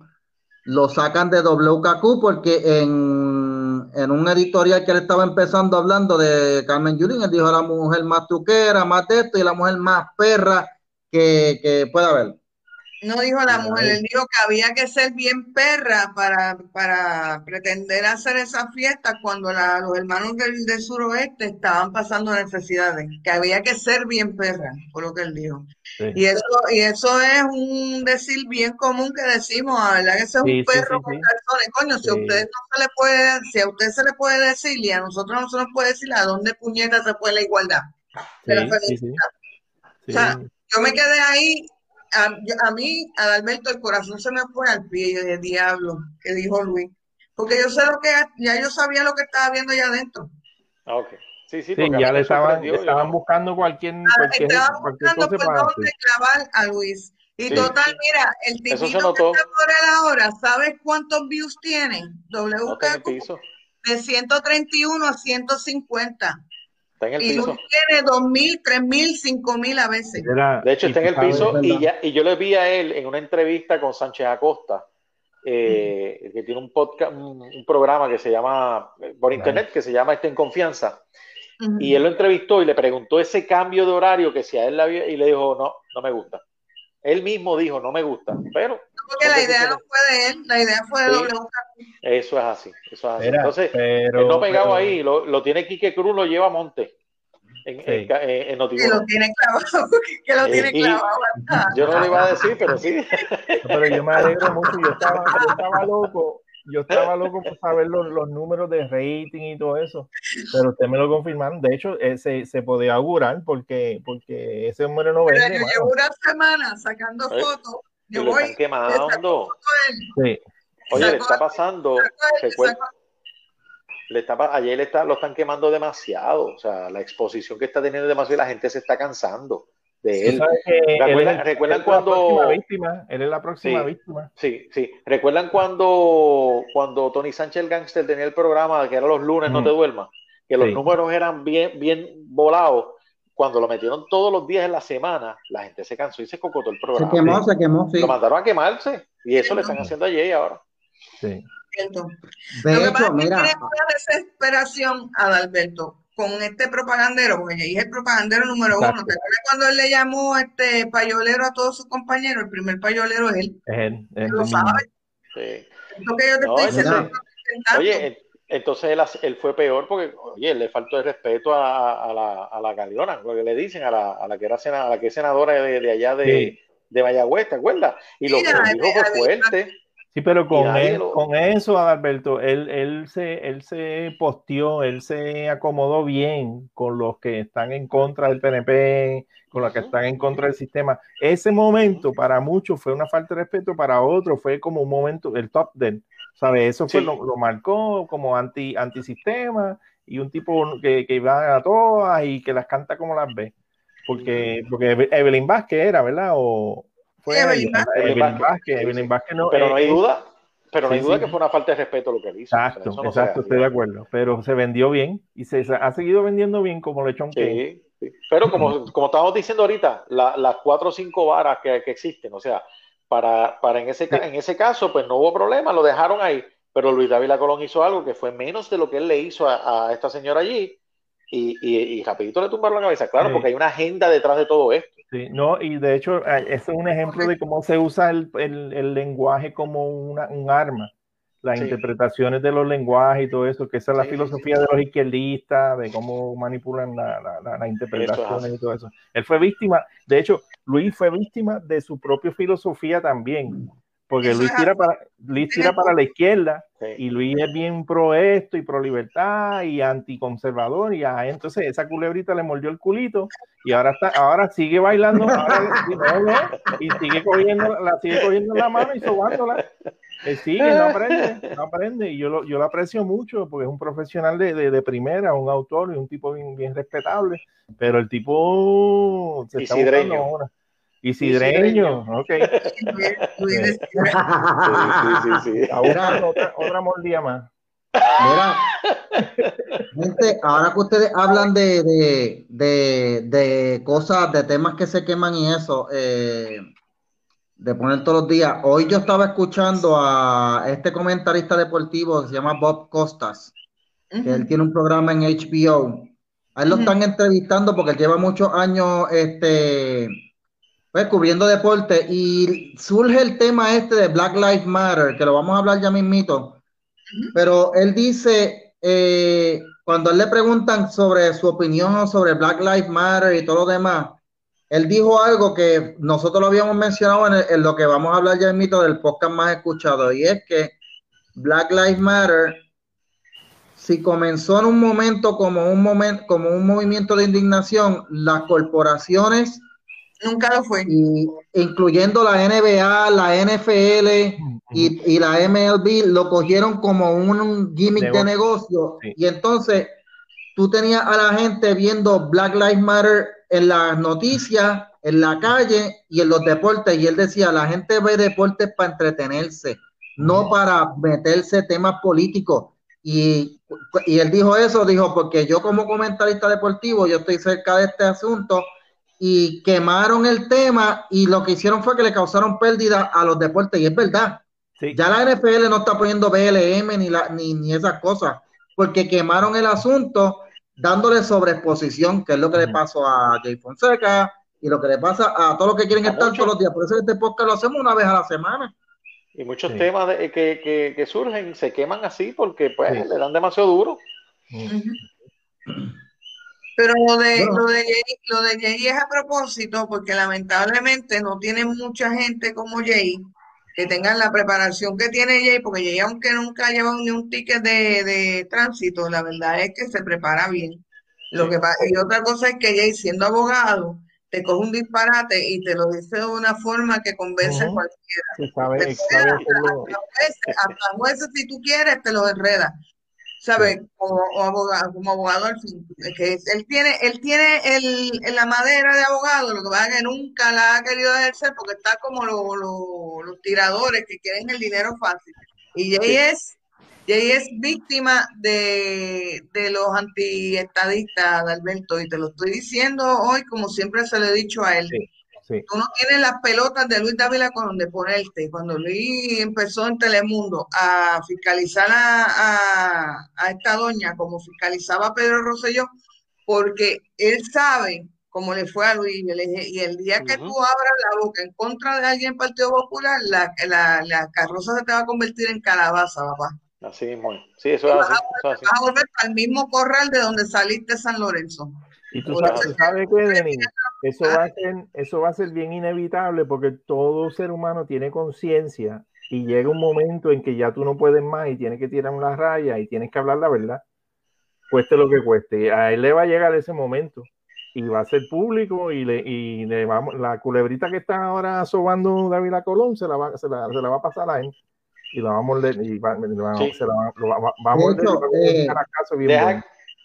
lo sacan de WKQ porque en, en un editorial que él estaba empezando hablando de Carmen Yulín, él dijo la mujer más truquera, más de esto y la mujer más perra que, que pueda haber. No dijo la mujer, él dijo que había que ser bien perra para, para pretender hacer esa fiesta cuando la- los hermanos del, del suroeste estaban pasando necesidades, que había que ser bien perra, por lo que él dijo. sí. Y eso, y eso es un decir bien común que decimos, la verdad que ese es Sí, un sí, perro sí, con sí. calzones. Coño, si a Sí. usted no se le puede, si a usted se le puede decir y a nosotros no se nos puede decir a dónde puñeta se puede la igualdad. de la Sí, sí, sí. felicidad. Sí. O sea, Yo me quedé ahí, a, a mí, a Alberto, el corazón se me fue al pie, yo dije, diablo, que dijo Luis. Porque yo sé lo que, ya yo sabía lo que estaba viendo allá adentro. Ah, ok. Sí, sí, Sí, ya le estaban, le estaban no- buscando cualquier, Ah, cualquier, Estaba cualquier buscando cosa por dónde clavar a Luis. Y Sí, total, mira, el tipito que está por él ahora, ¿sabes cuántos views tiene? No WKQ piso. de 131 a 150. Está en el Y piso. Tiene 2.000, 3.000, 5.000 a veces. Era- De hecho, está en el piso y, ya, y yo le vi a él en una entrevista con Sánchez Acosta, eh, que tiene un podcast, un, un programa que se llama, eh, por internet, que se llama Está en Confianza. Y él lo entrevistó y le preguntó ese cambio de horario que si a él la había, y le dijo, no, no me gusta. Él mismo dijo, no me gusta, pero Porque la idea no fue de él, la idea fue de Sí. WKQ. Eso es así, eso es así. Mira, Entonces, pero- él no pegado pero- ahí, lo, lo tiene Quique Cruz, lo lleva a Monte en, Sí. en, en- en Que lo tiene clavado, que lo Eh, tiene y- clavado. Yo no lo iba a decir, pero sí. Pero yo me alegro mucho, yo estaba, yo estaba loco, yo estaba loco por saber los, los números de rating y todo eso, pero usted me lo confirmaron, de hecho eh, se, se podía augurar porque, porque ese número no vende, yo llevo una semana sacando Eh, fotos. Y Yo lo voy, están quemando. Sí, Oye, le está pasando. le está, ayer le está, lo están quemando demasiado. O sea, la exposición que está teniendo es demasiado y la gente se está cansando de él. ¿Recuerdan- es- recuerdan él es cuando- víctima, él es la próxima Sí. víctima. Sí, sí. ¿Recuerdan cuando, cuando Tony Sánchez el Gangster tenía el programa que era los lunes, no Mm. te duermas? Que los Sí. números eran bien, bien volados. Cuando lo metieron todos los días en la semana, la gente se cansó y se cocotó el Se programa. quemó, se quemó, sí. Lo mandaron a quemarse. Y eso Sí, le están no. haciendo a Jay ahora. Sí. De Lo que pasa hecho, es que mira, una desesperación Adalberto con este propagandero, porque Jay es el propagandero número Exacto. uno. ¿Te acuerdas cuando él le llamó este payolero a todos sus compañeros? El primer payolero es él. Es él, es Él lo sabe. Sí. Lo que yo te No, estoy diciendo. Oye, entonces él, fue peor porque, oye, le faltó el respeto a, a la, a la Galeona, lo que le dicen, a la, a la que era sena- a la que es senadora de, de allá de, Sí. de Mayagüez, ¿te acuerdas? Y lo que Mira, él dijo fue fuerte. Sí, pero con, él- lo- con eso, Adalberto, él, él, se, él se posteó, él se acomodó bien con los que están en contra del PNP, con los que están en contra del sistema. Ese momento para muchos fue una falta de respeto, para otros fue como un momento, el top del, ¿sabes? Eso fue Sí. lo, lo marcó como anti, antisistema y un tipo que, que va a todas y que las canta como las ve. Porque, porque Evelyn Vázquez era, ¿verdad? O fue Sí, Evelyn Vázquez. Evelyn Vázquez, Vázquez, sí, Evelyn sí. Vázquez no, Pero no hay eh, duda, pero no sí, hay duda sí. que fue una falta de respeto lo que él hizo. Exacto, no exacto, estoy de acuerdo. Pero se vendió bien y se, se ha seguido vendiendo bien como lechón que Sí, sí. Pero como, como estábamos diciendo ahorita, la- las cuatro o cinco varas que, que existen, o sea, para, para en, ese, ca- en ese caso, pues no hubo problema, lo dejaron ahí. Pero Luis David Colón hizo algo que fue menos de lo que él le hizo a, a esta señora allí. Y, y, y rapidito le tumbaron la cabeza, claro, Sí. porque hay una agenda detrás de todo esto. Sí, no, y de hecho, eh, ese es un ejemplo de cómo se usa el, el- el lenguaje como una- un arma. Las Sí. interpretaciones de los lenguajes y todo eso, que esa es la Sí, filosofía de los izquierdistas, de cómo manipulan la- la- la- las interpretaciones y todo eso. Él fue víctima, de hecho, Luis fue víctima de su propia filosofía también, porque Luis tira para, Luis tira para la izquierda Sí. y Luis es bien pro esto y pro libertad y anticonservador y ah, entonces esa culebrita le mordió el culito y ahora está ahora sigue bailando ahora le- no, no, y sigue cogiendo la sigue cogiendo en la mano y sobándola él sigue no aprende no aprende. Y yo lo, yo lo aprecio mucho porque es un profesional de, de, de primera un autor y un tipo bien, bien respetable. Pero el tipo se está Isidreño. buscando ahora. Isidreño, ok. Luis decía, Sí, sí, sí, sí. buscando otra, otra mordida más. Mira, gente, ahora que ustedes hablan de, de, de, de cosas, de temas que se queman y eso, eh, de poner todos los días, hoy yo estaba escuchando a este comentarista deportivo que se llama Bob Costas, que él tiene un programa en HBO. A él lo están entrevistando porque él lleva muchos años este, pues, cubriendo deporte. Y surge el tema este de Black Lives Matter, que lo vamos a hablar ya mismito. Pero él dice, eh, cuando a él le preguntan sobre su opinión sobre Black Lives Matter y todo lo demás, él dijo algo que nosotros lo habíamos mencionado en, el- en lo que vamos a hablar ya en mito del podcast más escuchado, y es que Black Lives Matter, si comenzó en un momento como un momento, como un movimiento de indignación, las corporaciones Nunca lo fue. y incluyendo la NBA, la NFL y, y la MLB, lo cogieron como un, un gimmick de negocio. Sí. Y entonces tú tenías a la gente viendo Black Lives Matter en las noticias, en la calle y en los deportes. Y él decía, la gente ve deportes para entretenerse, no para meterse temas políticos. Y, y él dijo eso, dijo, porque yo como comentarista deportivo, yo estoy cerca de este asunto y quemaron el tema y lo que hicieron fue que le causaron pérdida a los deportes y es verdad. Sí. Ya la NFL no está poniendo BLM ni, la, ni, ni esas cosas porque quemaron el asunto dándole sobreexposición, que es lo que le pasó a Jay Fonseca y lo que le pasa a todos los que quieren A estar muchos. todos los días. Por eso este podcast lo hacemos una vez a la semana. Y muchos Sí. temas de- que, que- que surgen se queman así porque pues Sí. le dan demasiado duro. Pero lo de, Bueno. lo de Jay, lo de Jay es a propósito, porque lamentablemente no tiene mucha gente como Jay que tengan la preparación que tiene Jay, porque Jay, aunque nunca ha llevado ni un ticket de, de tránsito, la verdad es que se prepara bien. Lo Sí. que y otra cosa es que Jay, siendo abogado, te coge un disparate y te lo dice de una forma que convence a cualquiera. Se sabe, Te sabe hasta jueces, hasta jueces, si tú quieres, te los enreda. ¿Sabes? Como, o abogado, como abogado al fin. Es que es- él tiene, él tiene el, la madera de abogado, lo que pasa es que nunca la ha querido ejercer porque está como lo- lo- los tiradores que quieren el dinero fácil. Y Jay es, Jay es víctima de, de los antiestadistas, Alberto, y te lo estoy diciendo hoy como siempre se lo he dicho a él. Sí, sí. Tú no tienes las pelotas de Luis Dávila con donde ponerte. Cuando Luis empezó en Telemundo a fiscalizar a, a- a esta doña como fiscalizaba a Pedro Rosselló, porque él sabe cómo le fue a Luis. Y, el día que Ujú. tú abras la boca en contra de alguien del Partido Popular, la, la, la carroza se te va a convertir en calabaza, papá. Así mismo. Sí, eso es así. Eso es así. Vas a volver al mismo corral de donde saliste San Lorenzo. Y tú sabes, tú sabes qué, Denis, eso va a ser, eso va a ser bien inevitable porque todo ser humano tiene conciencia y llega un momento en que ya tú no puedes más y tienes que tirar una raya y tienes que hablar la verdad, cueste lo que cueste. A él le va a llegar ese momento y va a ser público y le, y le vamos, la culebrita que está ahora sobando David Colón se la va, se la, se la va a pasar a él y la va a morder y va, Sí. se la va, lo va- va- va a un eh, bien.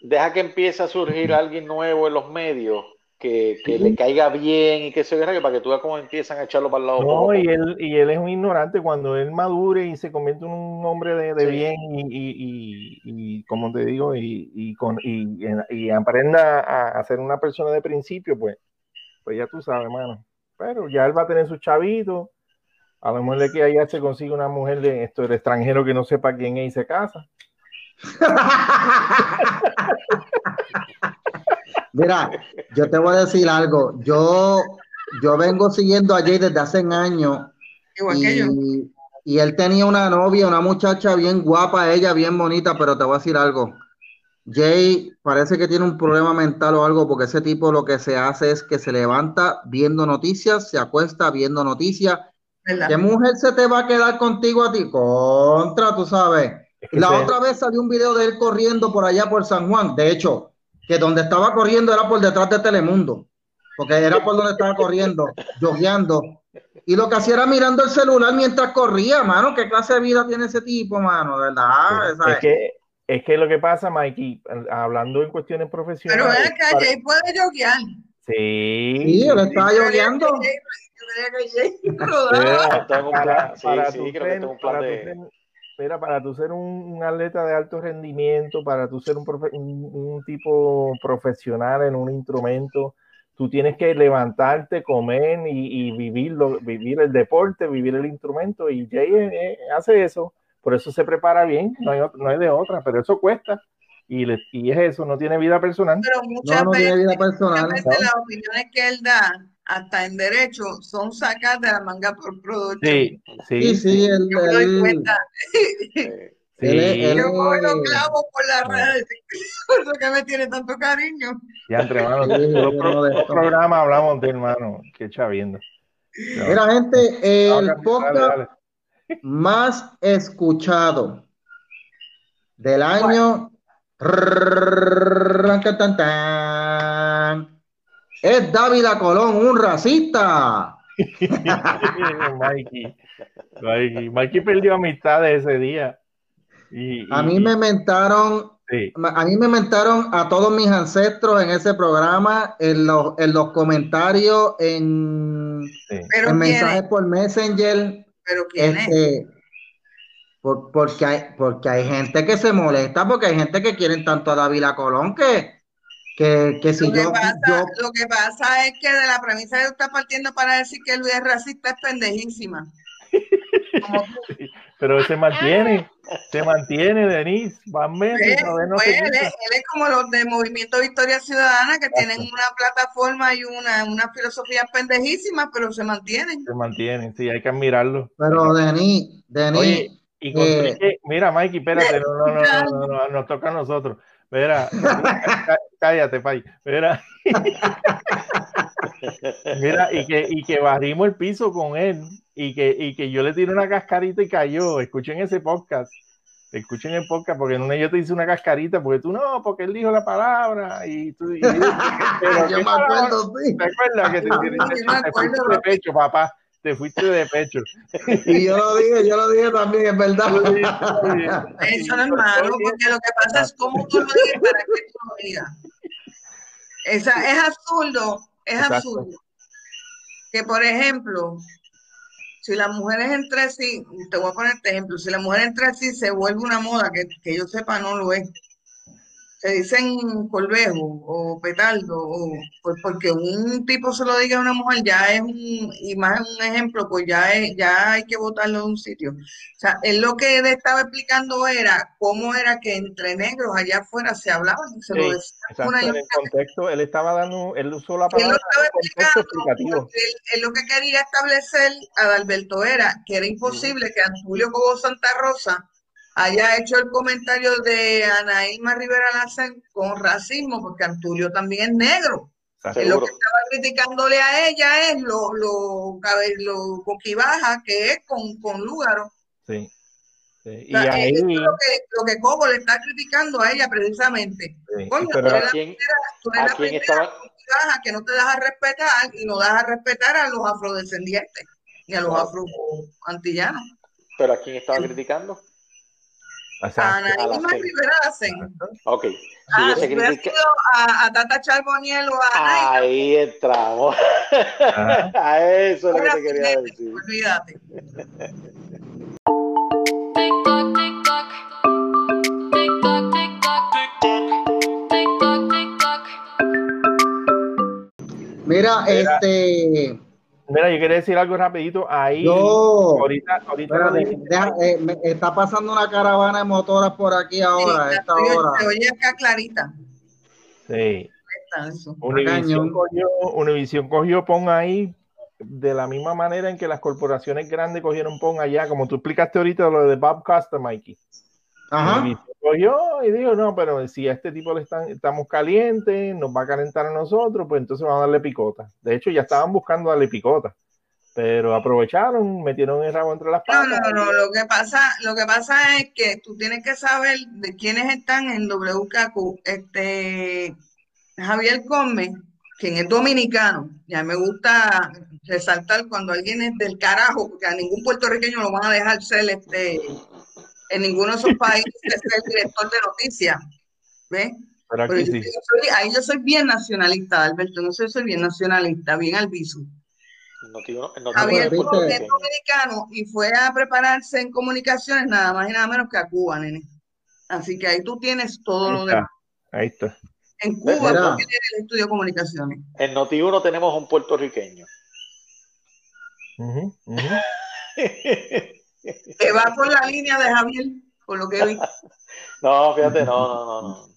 Deja, que empiece a surgir alguien nuevo en los medios que, que le caiga bien y que se que para que tú veas cómo empiezan a echarlo para el lado. No, y él, y él es un ignorante cuando él madure y se convierte en un hombre de, de Sí. bien y, y, y, y, como te digo, y, y, con, y, y aprenda a, a ser una persona de principio, pues, pues ya tú sabes, hermano. Pero ya él va a tener su chavito. A lo mejor de que allá se consigue una mujer de esto, del extranjero que no sepa quién es y se casa. Mira, yo te voy a decir algo. Yo, yo vengo siguiendo a Jay desde hace años Igual que yo. y, y él tenía una novia, una muchacha bien guapa, ella bien bonita, pero te voy a decir algo. Jay parece que tiene un problema mental o algo, porque ese tipo lo que se hace es que se levanta viendo noticias, se acuesta viendo noticias. ¿Qué mujer se te va a quedar contigo a ti? Contra, tú sabes. Es que La otra vez salió un video de él corriendo por allá por San Juan. De hecho, que donde estaba corriendo era por detrás de Telemundo. Porque era por donde estaba corriendo, jogueando. Y lo que hacía era mirando el celular mientras corría, mano. ¿Qué clase de vida tiene ese tipo, mano? De verdad. es que, es que lo que pasa, Mikey, hablando en cuestiones Pero profesionales. ven acá, para- Jay puede joguear. sí, Sí, él estaba jogueando. que que para, sí, para sí, tú creo que en un plan de- mira, para tú ser un, un atleta de alto rendimiento, para tú ser un, profe- un, un tipo profesional en un instrumento, tú tienes que levantarte, comer y, y vivirlo, vivir el deporte, vivir el instrumento. Y Jay eh, hace eso, por eso se prepara bien, no hay, no hay de otra, pero eso cuesta. Y, le- y es eso, no tiene vida personal. Pero muchas No, no tiene veces, vida personal. muchas veces las opiniones que él da, hasta en derecho, son sacadas de la manga por producto. Sí, sí, Sí, sí, él, Yo me doy cuenta. Eh, sí. él Yo cojo los Eh. clavos por las redes. Por eso que me tiene tanto cariño. Ya entre hermanos, Sí, todos los yo pro- no de los esto. programas hablamos de hermano, que chaviendo. Mira, gente, el Dale, podcast dale. más escuchado del año Ranca, tan, tan, es Dávila Colón, un racista. Mikey. Mikey. Mikey perdió amistades ese día. Y, A y- mí me mentaron, sí, a mí me mentaron a todos mis ancestros en ese programa, en los, en los comentarios, en, sí. Pero en mensajes es, por Messenger. pero quién es. Este, por- porque, hay, porque hay gente que se molesta, porque hay gente que quieren tanto a Dávila Colón que, que, que si Lo que, yo, pasa, yo- lo que pasa es que de la premisa que está partiendo para decir que Luis es racista es pendejísima. Pero se mantiene, se mantiene, Denise. Van meses, Pues, todavía no pues, se él, él es como los de Movimiento Victoria Ciudadana que tienen una plataforma y una, una filosofía pendejísima, pero se mantienen. Se mantiene, sí, hay que admirarlo. Pero Denis, Denis, Oye, y con eh, mira, Mikey, espérate, no, no, no, no, no, no, nos toca a nosotros. Mira, cá- cállate, Pai. Mira, mira, y que, y que barrimos el piso con él, y que, y que yo le tiré una cascarita y cayó. Escuchen ese podcast. Escuchen el podcast, porque en una yo te hice una cascarita, porque tú no, porque él dijo la palabra, y tú. y- pero yo ¿qué me acuerdo, sí. ¿Te acuerdas que te, te- te- pecho, papá? Te fuiste de pecho. Y yo lo dije, yo lo dije también, es verdad. Eso no es malo, porque lo que pasa es cómo tú lo digas para que tú lo digas. Esa, es absurdo, es Exacto. absurdo. Que, por ejemplo, si las mujeres entre sí, te voy a poner este ejemplo, si la mujer entre sí se vuelve una moda, que, que yo sepa no lo es, se dicen colvejo o petardo, o, pues porque un tipo se lo diga a una mujer ya es un, y más un ejemplo, pues ya, es, ya hay que votarlo de un sitio. O sea, él lo que él estaba explicando era cómo era que entre negros allá afuera se hablaban y se lo Sí, decían Exacto, una y en el contexto, él estaba dando, él usó la él lo palabra estaba explicando explicativo. él, él lo que quería establecer a Dalberto era que era imposible que Antulio Cobo Santa Rosa haya hecho el comentario de Ana Irma Rivera Lacen con racismo, porque Antulio también es negro. Él lo que estaba criticándole a ella es lo, lo, lo boquibaja que es con, con Lúgaro. Sí. Sí, Y O sea, ahí, es lo que, lo que Cobo le está criticando a ella precisamente. sí, Coño, pero tú ¿A eres la quién, tú eres a la quién primera estaba? baja que no te das a respetar y no das a respetar a los afrodescendientes ni a los Claro. afro-antillanos. ¿Pero a quién estaba criticando? O sea, A Ana a la Irma. Rivera Lacen. Ok. Si Ah, si hubiera critica- sido a, a Tata Charboniel o a Ana Ahí entramos. A eso es lo que te quería decir. olvídate. Tock. Mira, este, Mira, yo quería decir algo rapidito. Ahí, yo, ahorita, ahorita deja- eh, me- está pasando una caravana de motoras por aquí ahora, Sí, esta se oye- hora. Se oye acá clarita. Sí. Está eso. Univision cañón. cogió, Univision cogió PON ahí de la misma manera en que las corporaciones grandes cogieron PON allá, como tú explicaste ahorita lo de Bob Costa, Mikey. Ajá. Univision cogió y dijo, no, pero si a este tipo le están, estamos calientes, nos va a calentar a nosotros, pues entonces vamos a darle picota. De hecho, ya estaban buscando darle picota, pero aprovecharon, metieron el rabo entre las No, patas. no, no, lo que pasa, lo que pasa es que tú tienes que saber de quiénes están en WKQ. Este Javier Come, quien es dominicano, ya me gusta resaltar cuando alguien es del carajo, porque a ningún puertorriqueño lo van a dejar ser este en ninguno de esos países ser director de noticias. ¿Ves? Pero Pero yo, sí. yo soy, ahí yo soy bien nacionalista, Alberto, no sé, soy bien nacionalista, bien albizu. El es ¿viste? Gómez es puertorriqueño. dominicano y fue a prepararse en comunicaciones nada más y nada menos que a Cuba, nene. Así que ahí tú tienes todo Ahí lo está. demás. Ahí está. En Cuba tienes el estudio de comunicaciones. En Noti-1 tenemos un puertorriqueño. Ujú. Que va por la línea de Javier, por lo que vi. no, fíjate, no, no, no. no.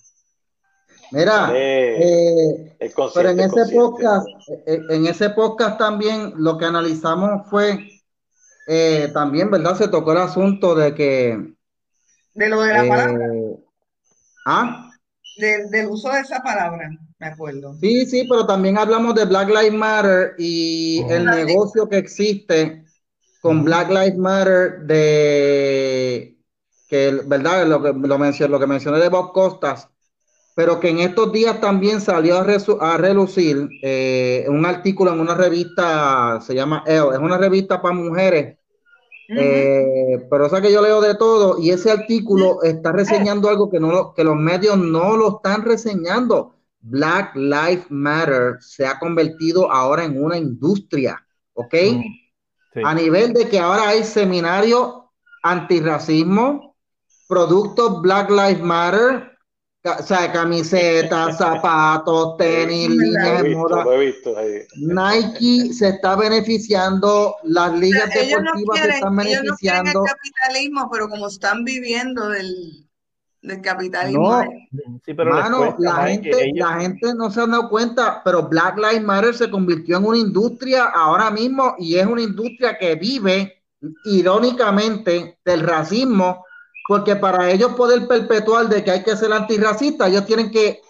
Mira, Eh, eh, pero en es ese podcast, eh, en ese podcast también lo que analizamos fue, eh, también, ¿verdad? Se tocó el asunto de que, De lo de la eh, palabra, ah, de- del uso de esa palabra, me acuerdo. sí, sí, pero también hablamos de Black Lives Matter y Ujú. el negocio que existe con Black Lives Matter de que, ¿verdad? Lo que lo mencioné, lo que mencioné de Bob Costas, pero que en estos días también salió a, resu- a relucir eh, un artículo en una revista, se llama Elle, es una revista para mujeres, eh, pero esa que yo leo de todo, y ese artículo está reseñando algo que, no lo- que los medios no lo están reseñando. Black Lives Matter se ha convertido ahora en una industria, ¿ok? Mm, sí. A nivel de que ahora hay seminarios antirracismo, productos Black Lives Matter, O sea, camisetas, zapatos, tenis, líneas de moda. lo he visto ahí. Nike se está beneficiando, las ligas ellos no deportivas se quieren, están ellos no el beneficiando. capitalismo, pero como están viviendo del, del capitalismo, No, Sí, pero les Mano, cuesta, la gente, ellos- la gente no se ha dado cuenta, pero Black Lives Matter se convirtió en una industria ahora mismo y es una industria que vive irónicamente del racismo, porque para ellos poder perpetuar de que hay que ser antirracista, ellos tienen que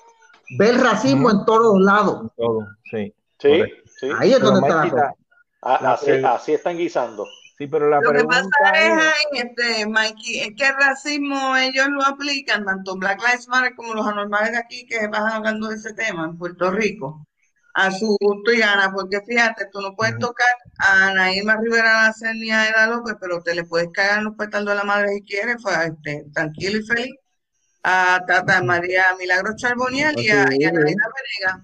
ver racismo en todos lados. todo, sí. Sí. Ahí es Pero, donde está la cosa. así, así están guisando. Sí, pero la Lo que pregunta pasa es, es, este, Mikey, es que el racismo ellos lo aplican, tanto Black Lives Matter como los anormales de aquí que pasan hablando de ese tema en Puerto Rico, a su gusto y gana, porque fíjate, tú no puedes tocar a Naima Rivera Nacer ni a Eda López, pero te le puedes en los pétalos de la madre si quieres, fue, este, tranquilo y feliz, a Tata María Milagro Charboniel y a, y a Venega.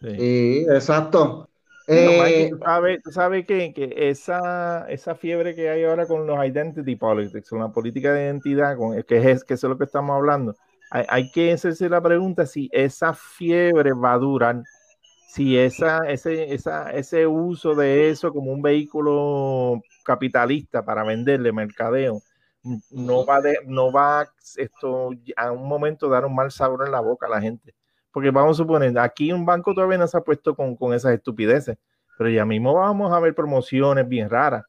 Sí, exacto. Eh, sabes, tú sabes que, que esa, esa fiebre que hay ahora con los identity politics, con la política de identidad, con, que, es, que eso es lo que estamos hablando, hay, hay que hacerse la pregunta si esa fiebre va a durar, si esa, ese, esa, ese uso de eso como un vehículo capitalista para venderle mercadeo, no va, de, no va esto a un momento dar un mal sabor en la boca a la gente. Porque vamos a suponer, aquí un banco todavía no se ha puesto con, con esas estupideces, pero ya mismo vamos a ver promociones bien raras,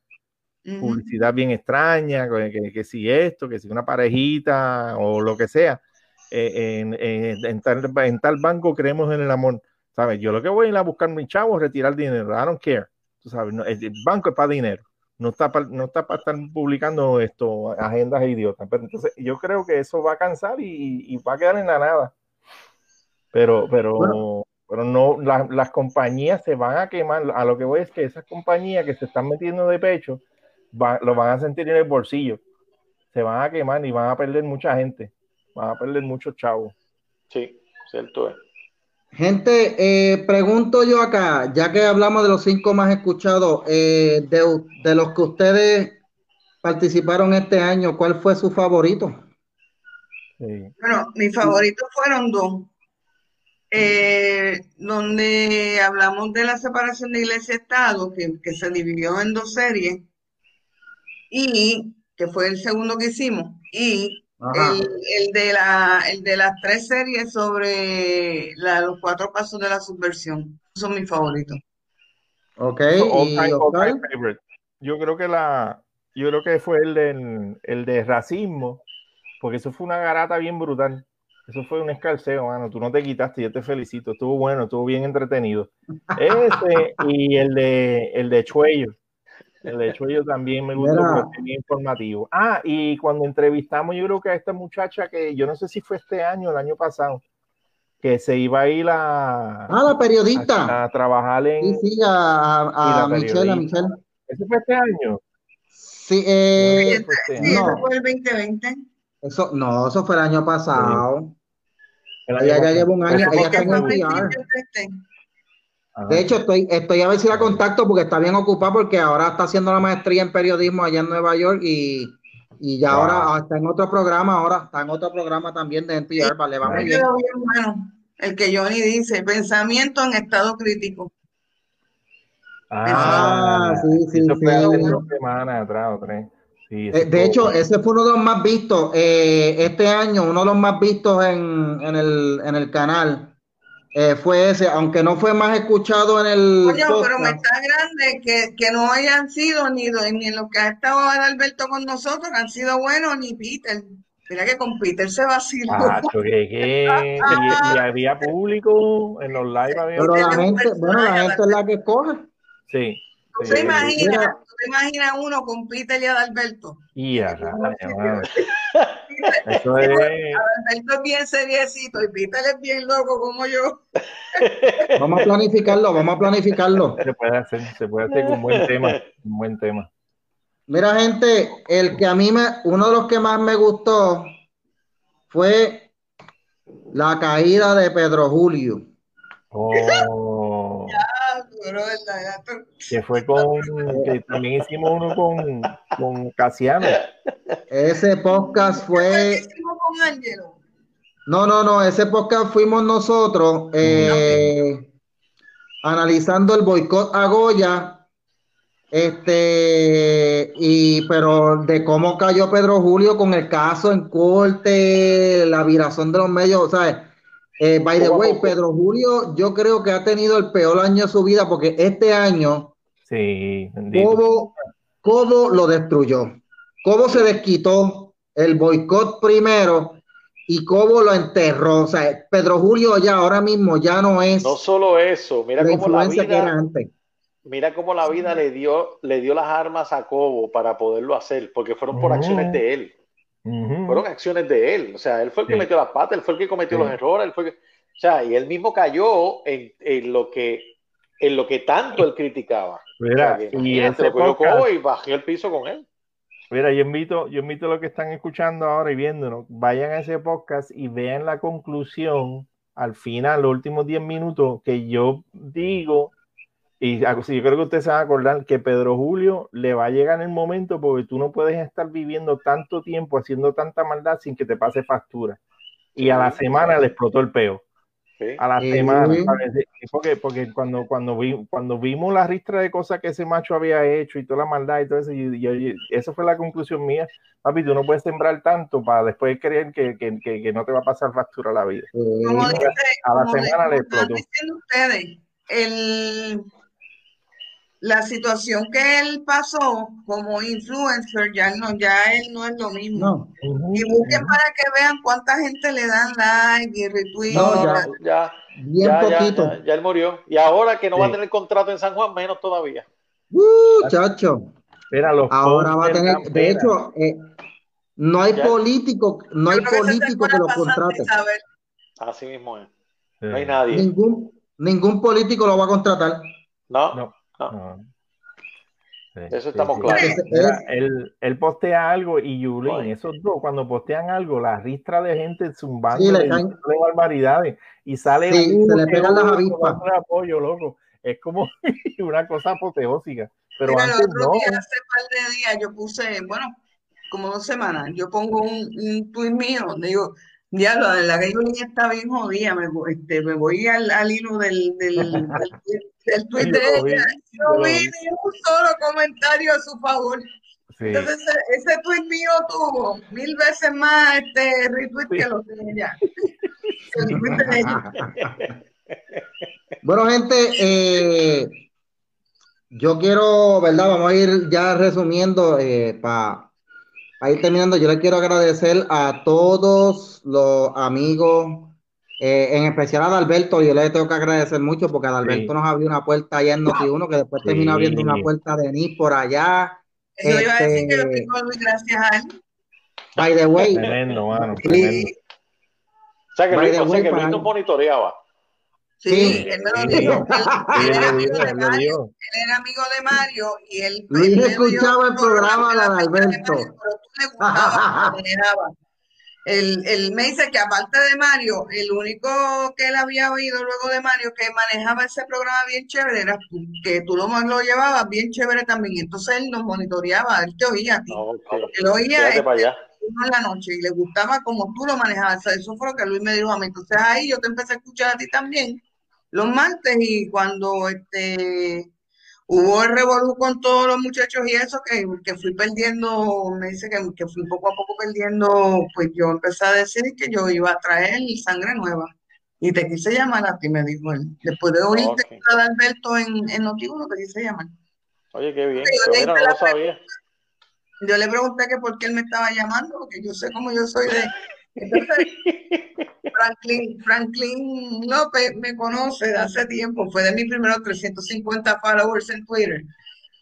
publicidad bien extraña, que, que- que si esto, que si una parejita o lo que sea. Eh, en, en- en tal, en tal banco creemos en el amor. ¿Sabes? Yo lo que voy a ir a buscar mi chavo es retirar dinero. I don't care. Tú sabes, no, el el banco es para dinero. No está para, no está para estar publicando esto, agendas idiotas. Pero entonces yo creo que eso va a cansar y, y va a quedar en la nada. Pero, pero, Bueno. pero no, la- las compañías se van a quemar. A lo que voy es que esas compañías que se están metiendo de pecho va- lo van a sentir en el bolsillo. Se van a quemar y van a perder mucha gente. Van a perder muchos chavos. Sí, cierto es. Gente, eh, pregunto yo acá, ya que hablamos de los cinco más escuchados, eh, de, de los que ustedes participaron este año, ¿cuál fue su favorito? Sí. Bueno, mis favoritos fueron dos. Eh, donde hablamos de la separación de iglesia y Estado, que, que se dividió en dos series, y que fue el segundo que hicimos, y el, el de la, el de las tres series sobre la- los cuatro pasos de la subversión. Son mis favoritos. Ok, So, all y time- all Oscar? time favorite. Yo creo que la, yo creo que fue el del, el de racismo, porque eso fue una garata bien brutal. Eso fue un escalceo, mano. Tú no te quitaste, yo te felicito. Estuvo bueno, estuvo bien entretenido. Ese y el de el de Chuello. El de Chuello también me gustó Mira. porque es bien informativo. Ah, y cuando entrevistamos, yo creo que a esta muchacha que yo no sé si fue este año o el año pasado, que se iba a ir a, Ah, la periodista. a, a trabajar en. Sí, sí, a, a- Michelle, a. Michelle. ¿Ese fue este año? Sí, eh, Ese fue este Sí, eso fue el 2020. eso, no, eso fue el año pasado. Ella ya lleva un año, Ese fue ella el que está en Fue el el fue. PR. 2020. Ajá. De hecho, estoy, estoy a ver si la contacto porque está bien ocupada porque ahora está haciendo la maestría en periodismo allá en Nueva York y, y ya Wow. ahora está en otro programa, ahora está en otro programa también de NPR, vale, va muy Nice. bien. Quedó bien bueno. El que Johnny dice, pensamiento en estado crítico. Ah, sí, sí, Eso fue hace sí. dos semanas atrás o tres. Sí, Eh, de hecho, ese fue uno de los más vistos eh, este año, uno de los más vistos en, en el, en el canal. Eh, fue ese, aunque no fue más escuchado en el Coño, pero me podcast. está grande que, que no hayan sido ni, ni los que ha estado Alberto con nosotros, han sido buenos, ni Peter. Mira que con Peter se vaciló. Acho, que, que- y, y había público en los live. Había Pero la gente, bueno, la gente es la que escoge. Sí. ¿Tú te imaginas, tú te imaginas uno con Peter y Adalberto? Y a. Adalberto es bien seriecito y Peter es bien loco como yo. Vamos a planificarlo, vamos a planificarlo. Se puede hacer, se puede hacer con un buen tema. Un buen tema. Mira, gente, el que a mí me, uno de los que más me gustó fue la caída de Pedro Julio. Oh, Ah, pero verdad, ya tú- que fue con. Que también hicimos uno con, con Casiano. Ese podcast ¿Qué fue hicimos con Ángelo? No, no, no, ese podcast fuimos nosotros eh, analizando el boicot a Goya, este, y pero de cómo cayó Pedro Julio con el caso en corte, la viración de los medios, o sea, eh, by the way. Pedro Julio, yo creo que ha tenido el peor año de su vida porque este año Sí. Cobo, Cobo lo destruyó. Cobo se desquitó el boicot primero y Cobo lo enterró. O sea, Pedro Julio ya ahora mismo ya no es No solo eso, mira la cómo la influencia que era vida, antes. mira cómo la vida le dio, le dio las armas a Cobo para poderlo hacer, porque fueron por Ujú. acciones de él. Fueron acciones de él. O sea, él fue el que Sí. metió las patas, él fue el que cometió Sí. los errores, él fue el que- o sea, y él mismo cayó en, en lo que en lo que tanto él criticaba. O Mira, sea, y cogió podcast- y bajó el piso con él. Mira, yo invito, yo invito a los que están escuchando ahora y viéndonos, vayan a ese podcast y vean la conclusión al final, los últimos 10 minutos, que yo digo, y sí, yo creo que ustedes se van a acordar que Pedro Julio le va a llegar el momento porque tú no puedes estar viviendo tanto tiempo haciendo tanta maldad sin que te pase factura. Y a la semana le explotó el peo. Sí. A la semana, Porque, porque cuando, cuando, vi- cuando vimos la ristra de cosas que ese macho había hecho y toda la maldad y todo eso, y, y- y eso fue la conclusión mía. Papi, tú no puedes sembrar tanto para después creer que, que, que- que no te va a pasar factura la vida. Como dice, A la como semana le explotó. ustedes, el, la situación que él pasó como influencer, ya no, ya él no es lo mismo. No, Y busquen para que vean cuánta gente le dan like y retweet. No, ya. Ya, bien ya, ya, poquito. ya, ya él murió. Y ahora que no va a tener contrato en San Juan, menos todavía. Uh, chacho. Mira, los Ahora va a tener, dan de hecho, eh, no hay Ya. político, no hay que político que lo contrate. Isabel. Así mismo es. Sí. No hay nadie. Ningún, ningún político lo va a contratar. No, No. No. No. Sí, Eso sí, estamos sí. claros. Es- él, él postea algo y Yulín, Oye. esos dos, cuando postean algo, la ristra de gente zumbando Sí, le de caen- de barbaridades y sale Sí, uno se le pegan las avispas. apoyo, loco. Es como una cosa apoteósica. Pero Mira, el antes otro no. día, hace par de días, yo puse, bueno, como dos semanas, yo pongo un, un tweet mío donde digo, diablo, la Gaylin está bien jodida, me, este, me voy al, al hilo del, del, del, del de lo yo no lo vi ni un solo comentario a su favor. Sí. Entonces, ese, ese tweet mío tuvo mil veces más este retweet Sí. que los de ella. De ella. Bueno, gente, eh, yo quiero, ¿verdad? Vamos a ir ya resumiendo para ir terminando. Yo le quiero agradecer a todos los amigos, eh, en especial a Adalberto. Yo le tengo que agradecer mucho porque Adalberto Sí. nos abrió una puerta allá en Noti1 que después terminó Sí. abriendo una puerta de NIS por allá. Eso iba a decir que yo Este- Luis gracias a él. By the way, Tremendo, mano. Tremendo. O sea que Luis, o sea que Luis para- nos monitoreaba. Sí, él me lo dijo. Él, era amigo de Mario. Él era amigo de Mario y él, Luis escuchaba el programa de. Mario, pero tú le gustaba. Él, él me dice que aparte de Mario, el único que él había oído luego de Mario que manejaba ese programa bien chévere era tú, que tú lo, lo llevabas bien chévere también. Entonces él nos monitoreaba, él te oía a ti. No. Él oía este, para allá. uno en la noche y le gustaba como tú lo manejabas. O sea, eso fue lo que Luis me dijo a mí. Entonces ahí yo te empecé a escuchar a ti también los martes y cuando este hubo el revolú con todos los muchachos y eso que, que fui perdiendo, me dice que, que fui poco a poco perdiendo, pues yo empecé a decir que yo iba a traer sangre nueva. Y te quise llamar a ti, me dijo él. Después de oírte Ok. a Alberto en, en Noti1, te quise llamar. Oye, qué bien. Yo mira, no lo sabía. Yo le pregunté que por qué él me estaba llamando, porque yo sé cómo yo soy de... Entonces, Franklin, Franklin López me conoce de hace tiempo, fue de mis primeros 350 followers en Twitter.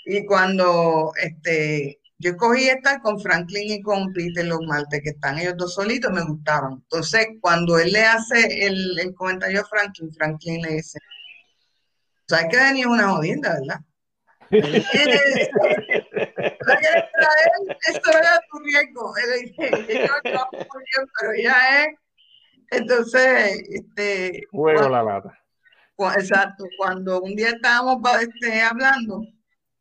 Y cuando este, yo escogí estar con Franklin y con Peter los martes, que están ellos dos solitos, me gustaban. Entonces, cuando él le hace el, el comentario a Franklin, Franklin le dice, ¿sabes que Dani es una jodienda, verdad? Eh. Esto era tu riesgo. Él le dice, yo no trabajo muy bien, pero ya es. Entonces, este, Juego cuando- la lata. exacto, cuando un día estábamos este, hablando,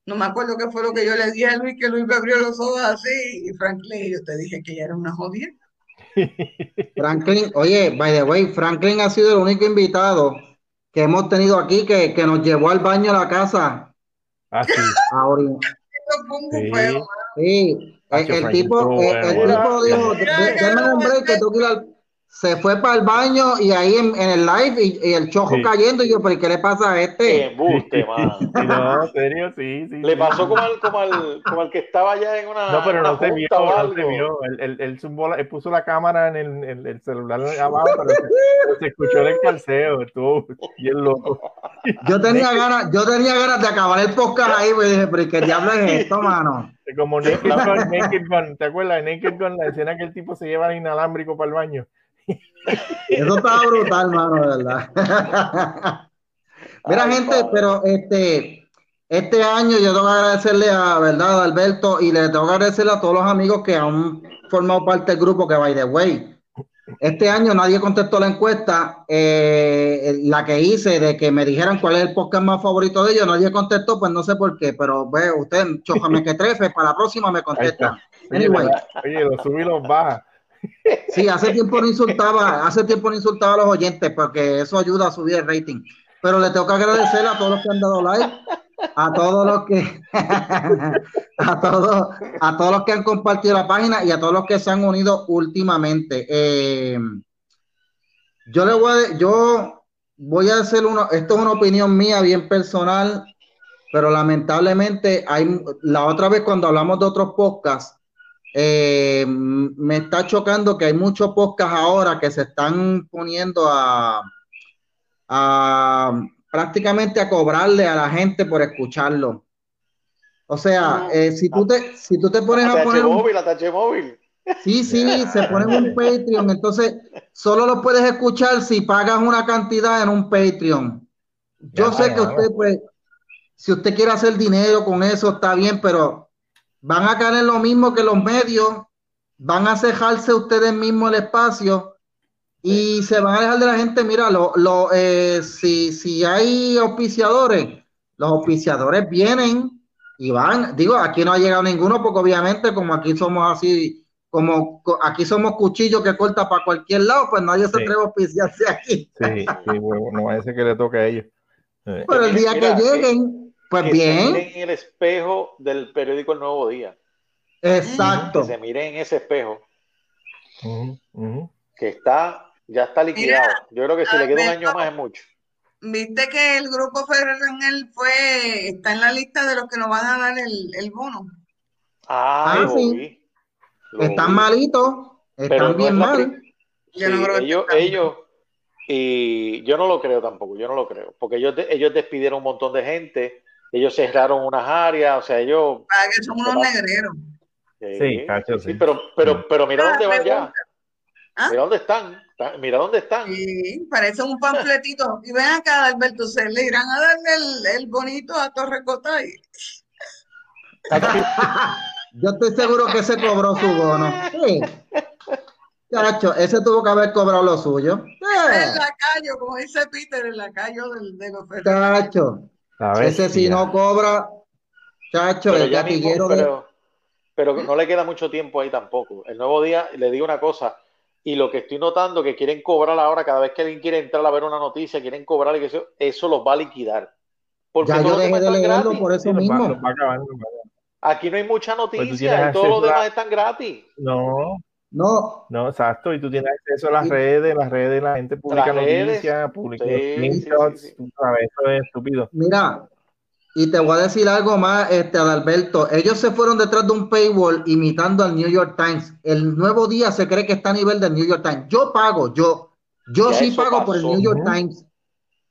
no me acuerdo qué fue lo que yo le dije a Luis, que Luis me abrió los ojos así, y Franklin, yo te dije que ella era una jodienda. Franklin, oye, by the way, Franklin ha sido el único invitado que hemos tenido aquí que, que nos llevó al baño a la casa Ah, sí. a Eso Sí. mano. Sí, el, tipo, estuvo el, tipo dijo, Mira, "De- ya denme no un break que tengo que ir al-". Se fue para el baño y ahí en, en el live y, y el chojo Sí. cayendo y yo, pero ¿y ¿qué le pasa a Qué este? embuste, no, en serio, sí, sí. Le sí. pasó como al, como al, como al que estaba allá en una, No, pero una no se vio, no se vio. Él, él, él zumbó la- él puso la cámara en el, en el celular abajo, pero se, escuchó el calceo, estuvo bien loco. Yo tenía ganas, yo tenía ganas de acabar el podcast ahí, pues dije, pero ¿y ¿qué diablo es esto, mano? Como Naked Gun, Naked Gun, ¿te acuerdas de Naked Gun? La escena que el tipo se lleva el inalámbrico para el baño. Eso estaba brutal, mano, de verdad. Mira, Ay, gente, padre. pero este, este año yo tengo que agradecerle a, ¿verdad, a Alberto? Y le tengo que agradecerle a todos los amigos que han formado parte del grupo que, by the way, este año nadie contestó la encuesta, eh, la que hice de que me dijeran cuál es el podcast más favorito de ellos, nadie contestó, pues no sé por qué, pero ve, usted, chójame que trefe, para la próxima me contestan. Oye, Anyway. oye, los sube y los baja. Sí, hace tiempo no insultaba, hace tiempo no insultaba a los oyentes porque eso ayuda a subir el rating. Pero le tengo que agradecer a todos los que han dado like, a todos los que a todos, a todos los que han compartido la página y a todos los que se han unido últimamente. Eh, yo le voy a, yo voy a hacer uno, esto es una opinión mía bien personal, pero lamentablemente hay la otra vez cuando hablamos de otros podcasts eh, me está chocando que hay muchos podcasts ahora que se están poniendo a, a prácticamente a cobrarle a la gente por escucharlo. O sea, eh, si tú te, si tú te pones a poner un, móvil, ATH móvil. sí, sí, se ponen un Patreon, entonces solo lo puedes escuchar si pagas una cantidad en un Patreon. Yo sé que usted, pues, si usted quiere hacer dinero con eso, está bien, pero van a caer en lo mismo que los medios, van a cejarse ustedes mismos el espacio y se van a dejar de la gente. Mira, lo, lo, eh, si, si hay auspiciadores, los auspiciadores vienen y van. Digo, aquí no ha llegado ninguno porque obviamente como aquí somos así, como co- aquí somos cuchillos que corta para cualquier lado, pues nadie se atreve a auspiciarse aquí. Sí, sí, bueno, no parece que le toque a ellos. Eh, Pero el día Mira, que que- lleguen, pues Que se bien, miren en el espejo del periódico El Nuevo Día. exacto. Que se miren en ese espejo que está, ya está liquidado. Yo creo que si le queda un año más es mucho. Viste que el grupo Ferrer Rangel fue, está en la lista de los que nos van a dar el, el bono. Ah, Ah, lo sí. vi. Lo Están malitos, Pero están no bien es la mal. Yo no creo ellos, ellos, y yo no lo creo tampoco, yo no lo creo, porque ellos, ellos despidieron un montón de gente, ellos cerraron unas áreas, o sea, ellos, Para que son unos negreros. cacho, sí, sí. pero, pero, pero mira Ah, dónde van ya. ¿Ah? mira dónde están, mira dónde están. Sí, parece un panfletito. Y ven acá, Alberto, se le irán a darle el, el bonito a Torre Cotay. Yo estoy seguro que se cobró su bono. Sí. Chacho, ese tuvo que haber cobrado lo suyo. El Eh, lacayo, como dice Peter, el lacayo del, de los Ferrer. Ese si no cobra, chacho, Pero el ya mismo, gatillero de... pero, pero no le queda mucho tiempo ahí tampoco. El nuevo día, le digo una cosa, y lo que estoy notando que quieren cobrar ahora, cada vez que alguien quiere entrar a ver una noticia, quieren cobrar y que eso, eso los va a liquidar. Porque Ya todo yo lo dejé de leerlo gratis. por eso Sí, los va- mismo. Aquí no hay mucha Pues noticia y todos los acceso a- demás están gratis. No, No, no, exacto. Y tú tienes acceso a las Y- redes, las redes, la gente publica noticias, publica sí, los sí, screenshots, sí, sí. eso es estúpido. mira, y te voy a decir algo más, este, Adalberto. Ellos se fueron detrás de un paywall imitando al New York Times. El nuevo día se cree que está a nivel del New York Times. Yo pago, yo, yo Ya sí pago por el. New York. Times,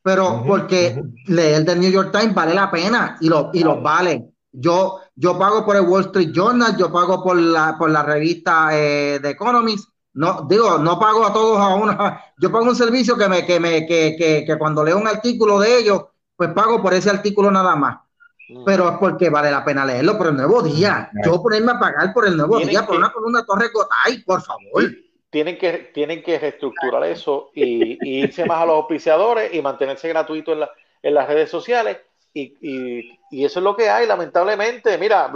pero porque ujú. leer del New York Times vale la pena y lo, y lo Claro. vale. Yo, yo pago por el Wall Street Journal, yo pago por la, por la revista eh, de Economist. No, digo, no pago a todos a una. Yo pago un servicio que me, que me, que, que, que cuando leo un artículo de ellos, pues pago por ese artículo nada más. Mm. Pero es porque vale la pena leerlo por el nuevo día. Claro. Yo ponerme a pagar por el nuevo Tienen día, por una columna Torre Gotay, por favor. Tienen que, tienen que reestructurar eso y, y irse más a los auspiciadores y mantenerse gratuito en, la- en las redes sociales. Y, y- y eso es lo que hay, lamentablemente. Mira,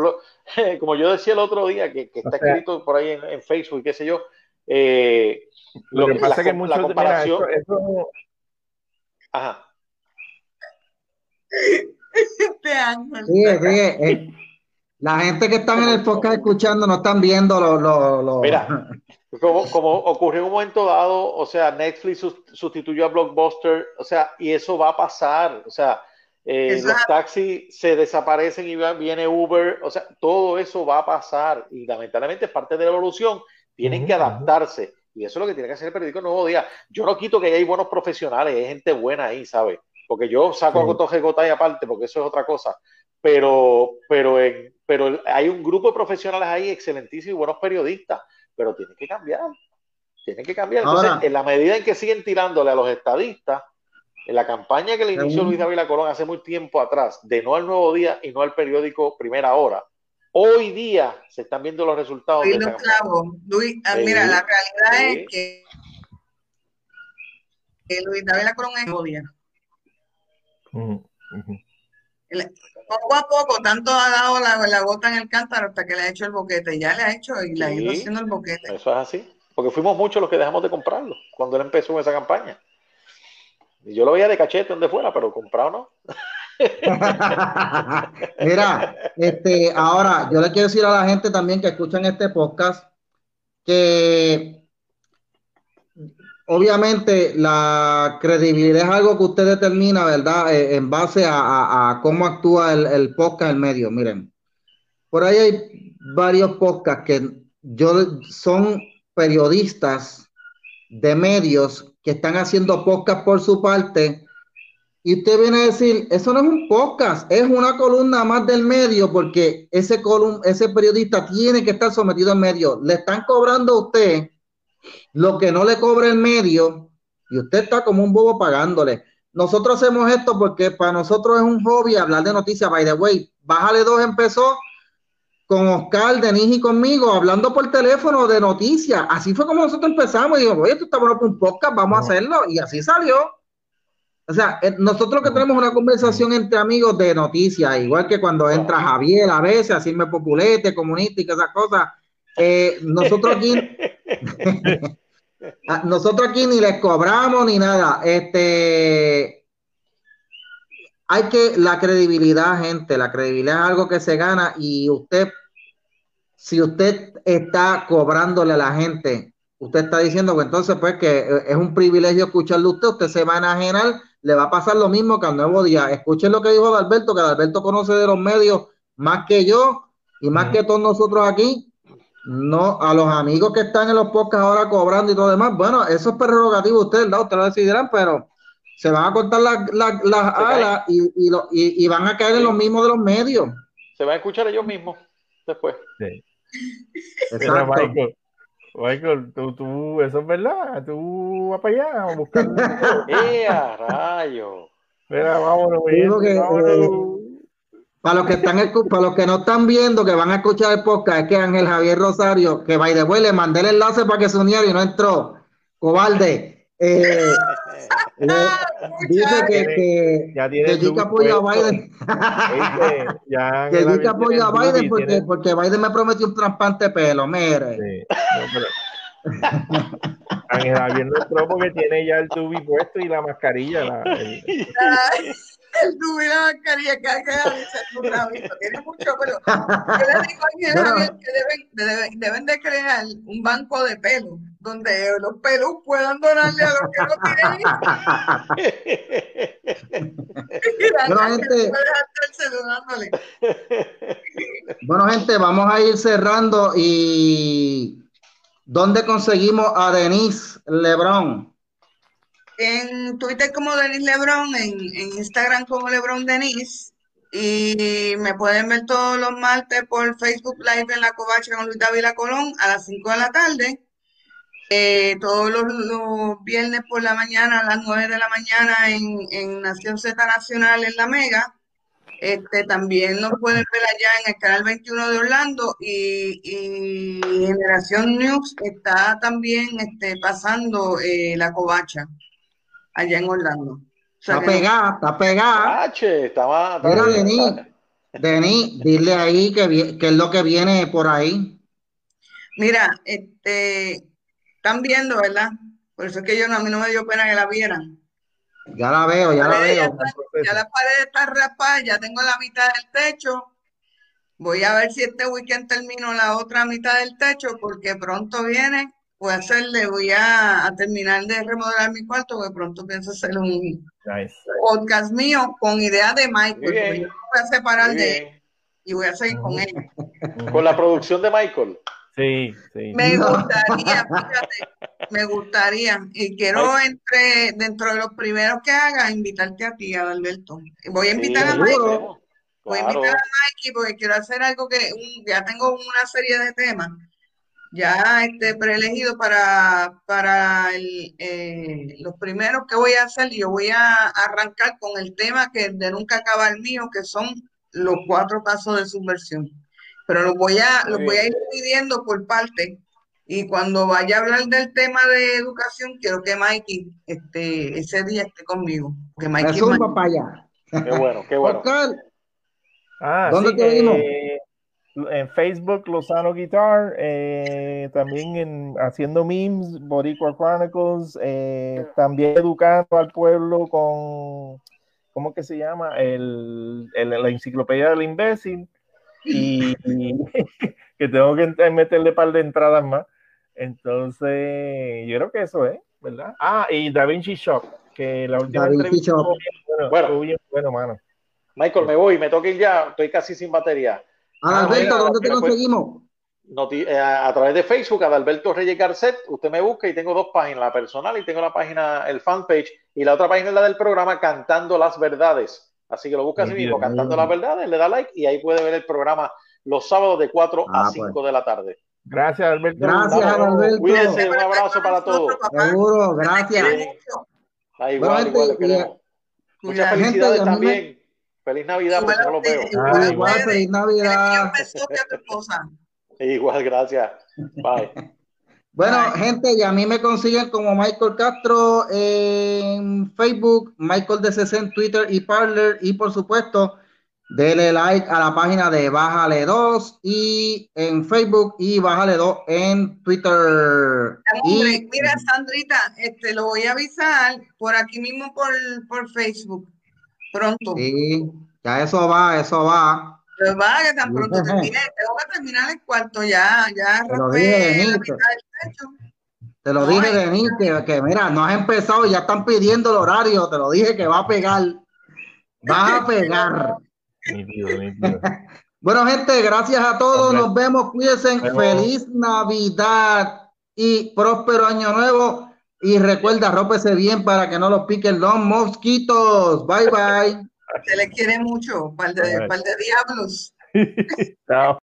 como yo decía el otro día, que, que está O sea- escrito por ahí en, en Facebook, qué sé yo, eh, Lo que que- pasa la es que la muchos, mira, comparación, eso, eso- ajá, Este ángel. Sigue. eh, la gente que están en el podcast escuchando no están viendo los. los- los- Mira, como, como ocurrió en un momento dado, o sea, Netflix sus- sustituyó a Blockbuster, o sea, y eso va a pasar, o sea, eh, los taxis se desaparecen y viene Uber, o sea, todo eso va a pasar y lamentablemente es parte de la evolución, tienen que adaptarse y eso es lo que tiene que hacer el periódico Nuevo Día. Yo no quito que hay buenos profesionales, hay gente buena ahí, ¿sabes? Porque yo saco Sí. a Gotoje Gotay aparte, porque eso es otra cosa, pero, pero, en- pero hay un grupo de profesionales ahí excelentísimos y buenos periodistas, pero tienen que cambiar, tienen que cambiar. Entonces, Ahora- en la medida en que siguen tirándole a los estadistas, en la campaña que le inició Luis Dávila Colón hace muy tiempo atrás, de no al Nuevo Día y no al periódico Primera Hora, hoy día se están viendo los resultados Luis de esa los campaña. clavos. Luis, ah, Sí, mira, la realidad sí. es que, que Luis David Colón es odia. Ujú, ujú. Poco a poco, tanto ha dado la, la gota en el cántaro hasta que le ha hecho el boquete. Ya le ha hecho y le ha ido Sí. haciendo el boquete. Eso es así, porque fuimos muchos los que dejamos de comprarlo cuando él empezó esa campaña. Yo lo veía de cachete donde fuera, pero comprado no. Mira, este, ahora yo le quiero decir a la gente también que escuchan este podcast que obviamente la credibilidad es algo que usted determina, ¿verdad? Eh, en base a, a- cómo actúa el, el podcast, el medio. Miren, por ahí hay varios podcasts que yo son periodistas de medios que están haciendo podcast por su parte y usted viene a decir, eso no es un podcast, es una columna más del medio, porque ese, colum ese periodista tiene que estar sometido al medio. Le están cobrando a usted lo que no le cobra el medio y usted está como un bobo pagándole. Nosotros hacemos esto porque para nosotros es un hobby hablar de noticias. By the way, Bájale dos empezó con Oscar, Denis y conmigo hablando por teléfono de noticias. Así fue como nosotros empezamos. Y digo, oye, tú estás bueno para un podcast, vamos a hacerlo. Y así salió. O sea, eh, nosotros que tenemos una conversación entre amigos de noticias, igual que cuando entra Javier a veces, así me populete, comunista y que esas cosas, eh, nosotros aquí, a- nosotros aquí ni les cobramos ni nada. Este, hay que, la credibilidad, gente, la credibilidad es algo que se gana y usted, si usted está cobrándole a la gente, usted está diciendo que entonces pues que eh, es un privilegio escucharle a usted, usted se va a enajenar, le va a pasar lo mismo que al nuevo día. Escuchen lo que dijo Adalberto, que Adalberto conoce de los medios más que yo y más que todos nosotros aquí. No, a los amigos que están en los podcasts ahora cobrando y todo demás, bueno, eso es prerrogativo de ustedes, ¿no? Ustedes lo decidirán, pero se van a cortar las las- las caen. alas y, y, lo- y- y van a caer en los mismos de los medios. Se van a escuchar ellos mismos después. Sí. Mira, Exacto. Michael, Michael, tú, tú, eso es verdad. Tú vas para allá a buscar. ¡Eh, rayo! Mira, vámonos, que, vámonos. Para los que están para los que no están viendo, que van a escuchar el podcast, es que Ángel Javier Rosario, que by the way, le mandé el enlace para que se uniera y no entró. Cobarde. Eh, le- dice que, que, Ya tiene que look apoya a. Biden. Ya que tiene apoya a Biden porque, tiene- porque Biden me prometió un trasplante de pelo. Mire. Sí, no, pero- Ángel Javier no entró porque tiene ya el tubi puesto y la mascarilla. la- el- el tubo y la mascarilla que hay que rabito. Tiene mucho, pero yo le digo a Bueno. Javier que deben, deben, deben de crear un banco de pelos donde los pelos puedan donarle a los que no tienen. Bueno, gente. Bueno, vamos a ir cerrando y ¿dónde conseguimos a Denise Lebrón? En Twitter como Denis Lebron, en, Instagram como Lebron Denis. Y me pueden ver todos los martes por Facebook Live en la Covacha con Luis Dávila Colón a las 5 de la tarde. Eh, todos los, viernes por la mañana a las 9 de la mañana en, Nación Z Nacional en La Mega. Este, también nos pueden ver allá en el canal 21 de Orlando y, y Generación News está también este, pasando eh, la covacha allá en Orlando. O sea Está no- pegada, está pegada. Estaba. Mira, estaba- Denis, Denis, dile ahí que, que es lo que viene por ahí. Mira, este, Están viendo, ¿verdad? Por eso es que yo no, a mí no me dio pena que la vieran. Ya la veo, ya la veo. ya las paredes están raspadas, ya tengo la mitad del techo. Voy a ver si este weekend termino la otra mitad del techo, porque pronto viene. Voy a hacerle, voy a, a terminar de remodelar mi cuarto, porque pronto pienso hacer un Nice. podcast mío con ideas de Michael, voy a separar de él y voy a seguir con él. Con la producción de Michael. Sí, sí. Me gustaría, fíjate, me gustaría. Y quiero entre, dentro de los primeros que haga, invitarte a ti, Adalberto. Voy a invitar a Sí, seguro. voy a invitar a Mikey porque quiero hacer algo que un- ya tengo una serie de temas ya este preelegido para, para el, eh, los primeros que voy a hacer. Yo voy a arrancar con el tema que de nunca acaba el mío, que son los cuatro casos de subversión. Pero los voy a, los voy a ir dividiendo por parte. Y cuando vaya a hablar del tema de educación, quiero que Mikey este, ese día esté conmigo. Que Mikey zumba para allá. Qué bueno, qué bueno. Oscar, Ah, ¿Dónde sí, te vimos? eh, en Facebook, Lozano Guitar, eh, también en, haciendo memes, Boricua Chronicles, eh, también educando al pueblo con, ¿cómo que se llama? El, el- la enciclopedia del imbécil, y, y que tengo que meterle par de entradas más. Entonces, yo creo que eso es, ¿verdad? Ah, y Da Vinci Shop, que la última Da Vinci entrevista bien bueno, Bueno. bien bueno, mano. Michael, me voy, me toca ir ya. Estoy casi sin batería. Adalberto, Ah, ¿dónde te pues- conseguimos? Eh, a, través de Facebook, Adalberto Reyes Garcet, usted me busca y tengo dos páginas, la personal y tengo la página, el fanpage, y la otra página es la del programa Cantando las Verdades. Así que lo busca así mismo. Cantando las Verdades, le da like y ahí puede ver el programa los sábados de 4 Ah, a 5 de la tarde. Gracias, Alberto. Gracias. Adalberto. Cuídense, un abrazo para todos. Seguro, gracias. Sí. Ah, igual, Bueno, igual, gente, Muchas felicidades también. Feliz Navidad, porque no lo veo. Igual Ah, Igual, feliz Navidad. Igual, gracias. Bye. Bueno, Bye. gente, y a mí me consiguen como Michael Castro en Facebook, Michael DC en Twitter y Parler, y por supuesto, dele like a la página de Bájale 2 y en Facebook y Bájale 2 en Twitter. Hombre, Y mira, Sandrita, este, lo voy a avisar por aquí mismo por, por Facebook. Pronto. sí, ya eso va, eso va. Pero va, que tan pronto termine, tengo que terminar el cuarto ya, ya Te lo raspé dije, la mitad del techo. Te lo No, dije, Denis, que, que mira, no has empezado y ya están pidiendo el horario. Te lo dije que va a pegar. Vas a pegar. Nítido, nítido. Bueno, gente, gracias a todos. Hombre. Nos vemos. Cuídense. Feliz Navidad y próspero año nuevo. Y recuerda, rópese bien para que no los piquen los mosquitos. Bye, bye. Se le quiere mucho, par de, diablos. Chao.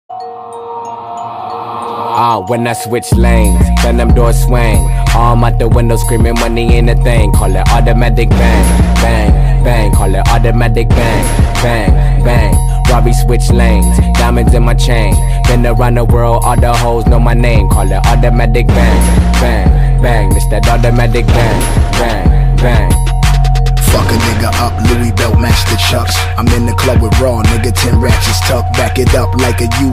Ah, when I switch lanes, then them doors swing. Arm out the window screaming money ain't a thing. Call it automatic bang, bang, bang. Call it automatic bang, bang, bang. Robbie switch lanes, diamonds in my chain. Been around the world, all the hoes know my name. Call it automatic bang, bang, bang. It's that automatic bang, bang, bang. Fuck a nigga up, Louis belt match the chucks. I'm in the club with raw, nigga, 10 ratchets tucked. Back it up like a U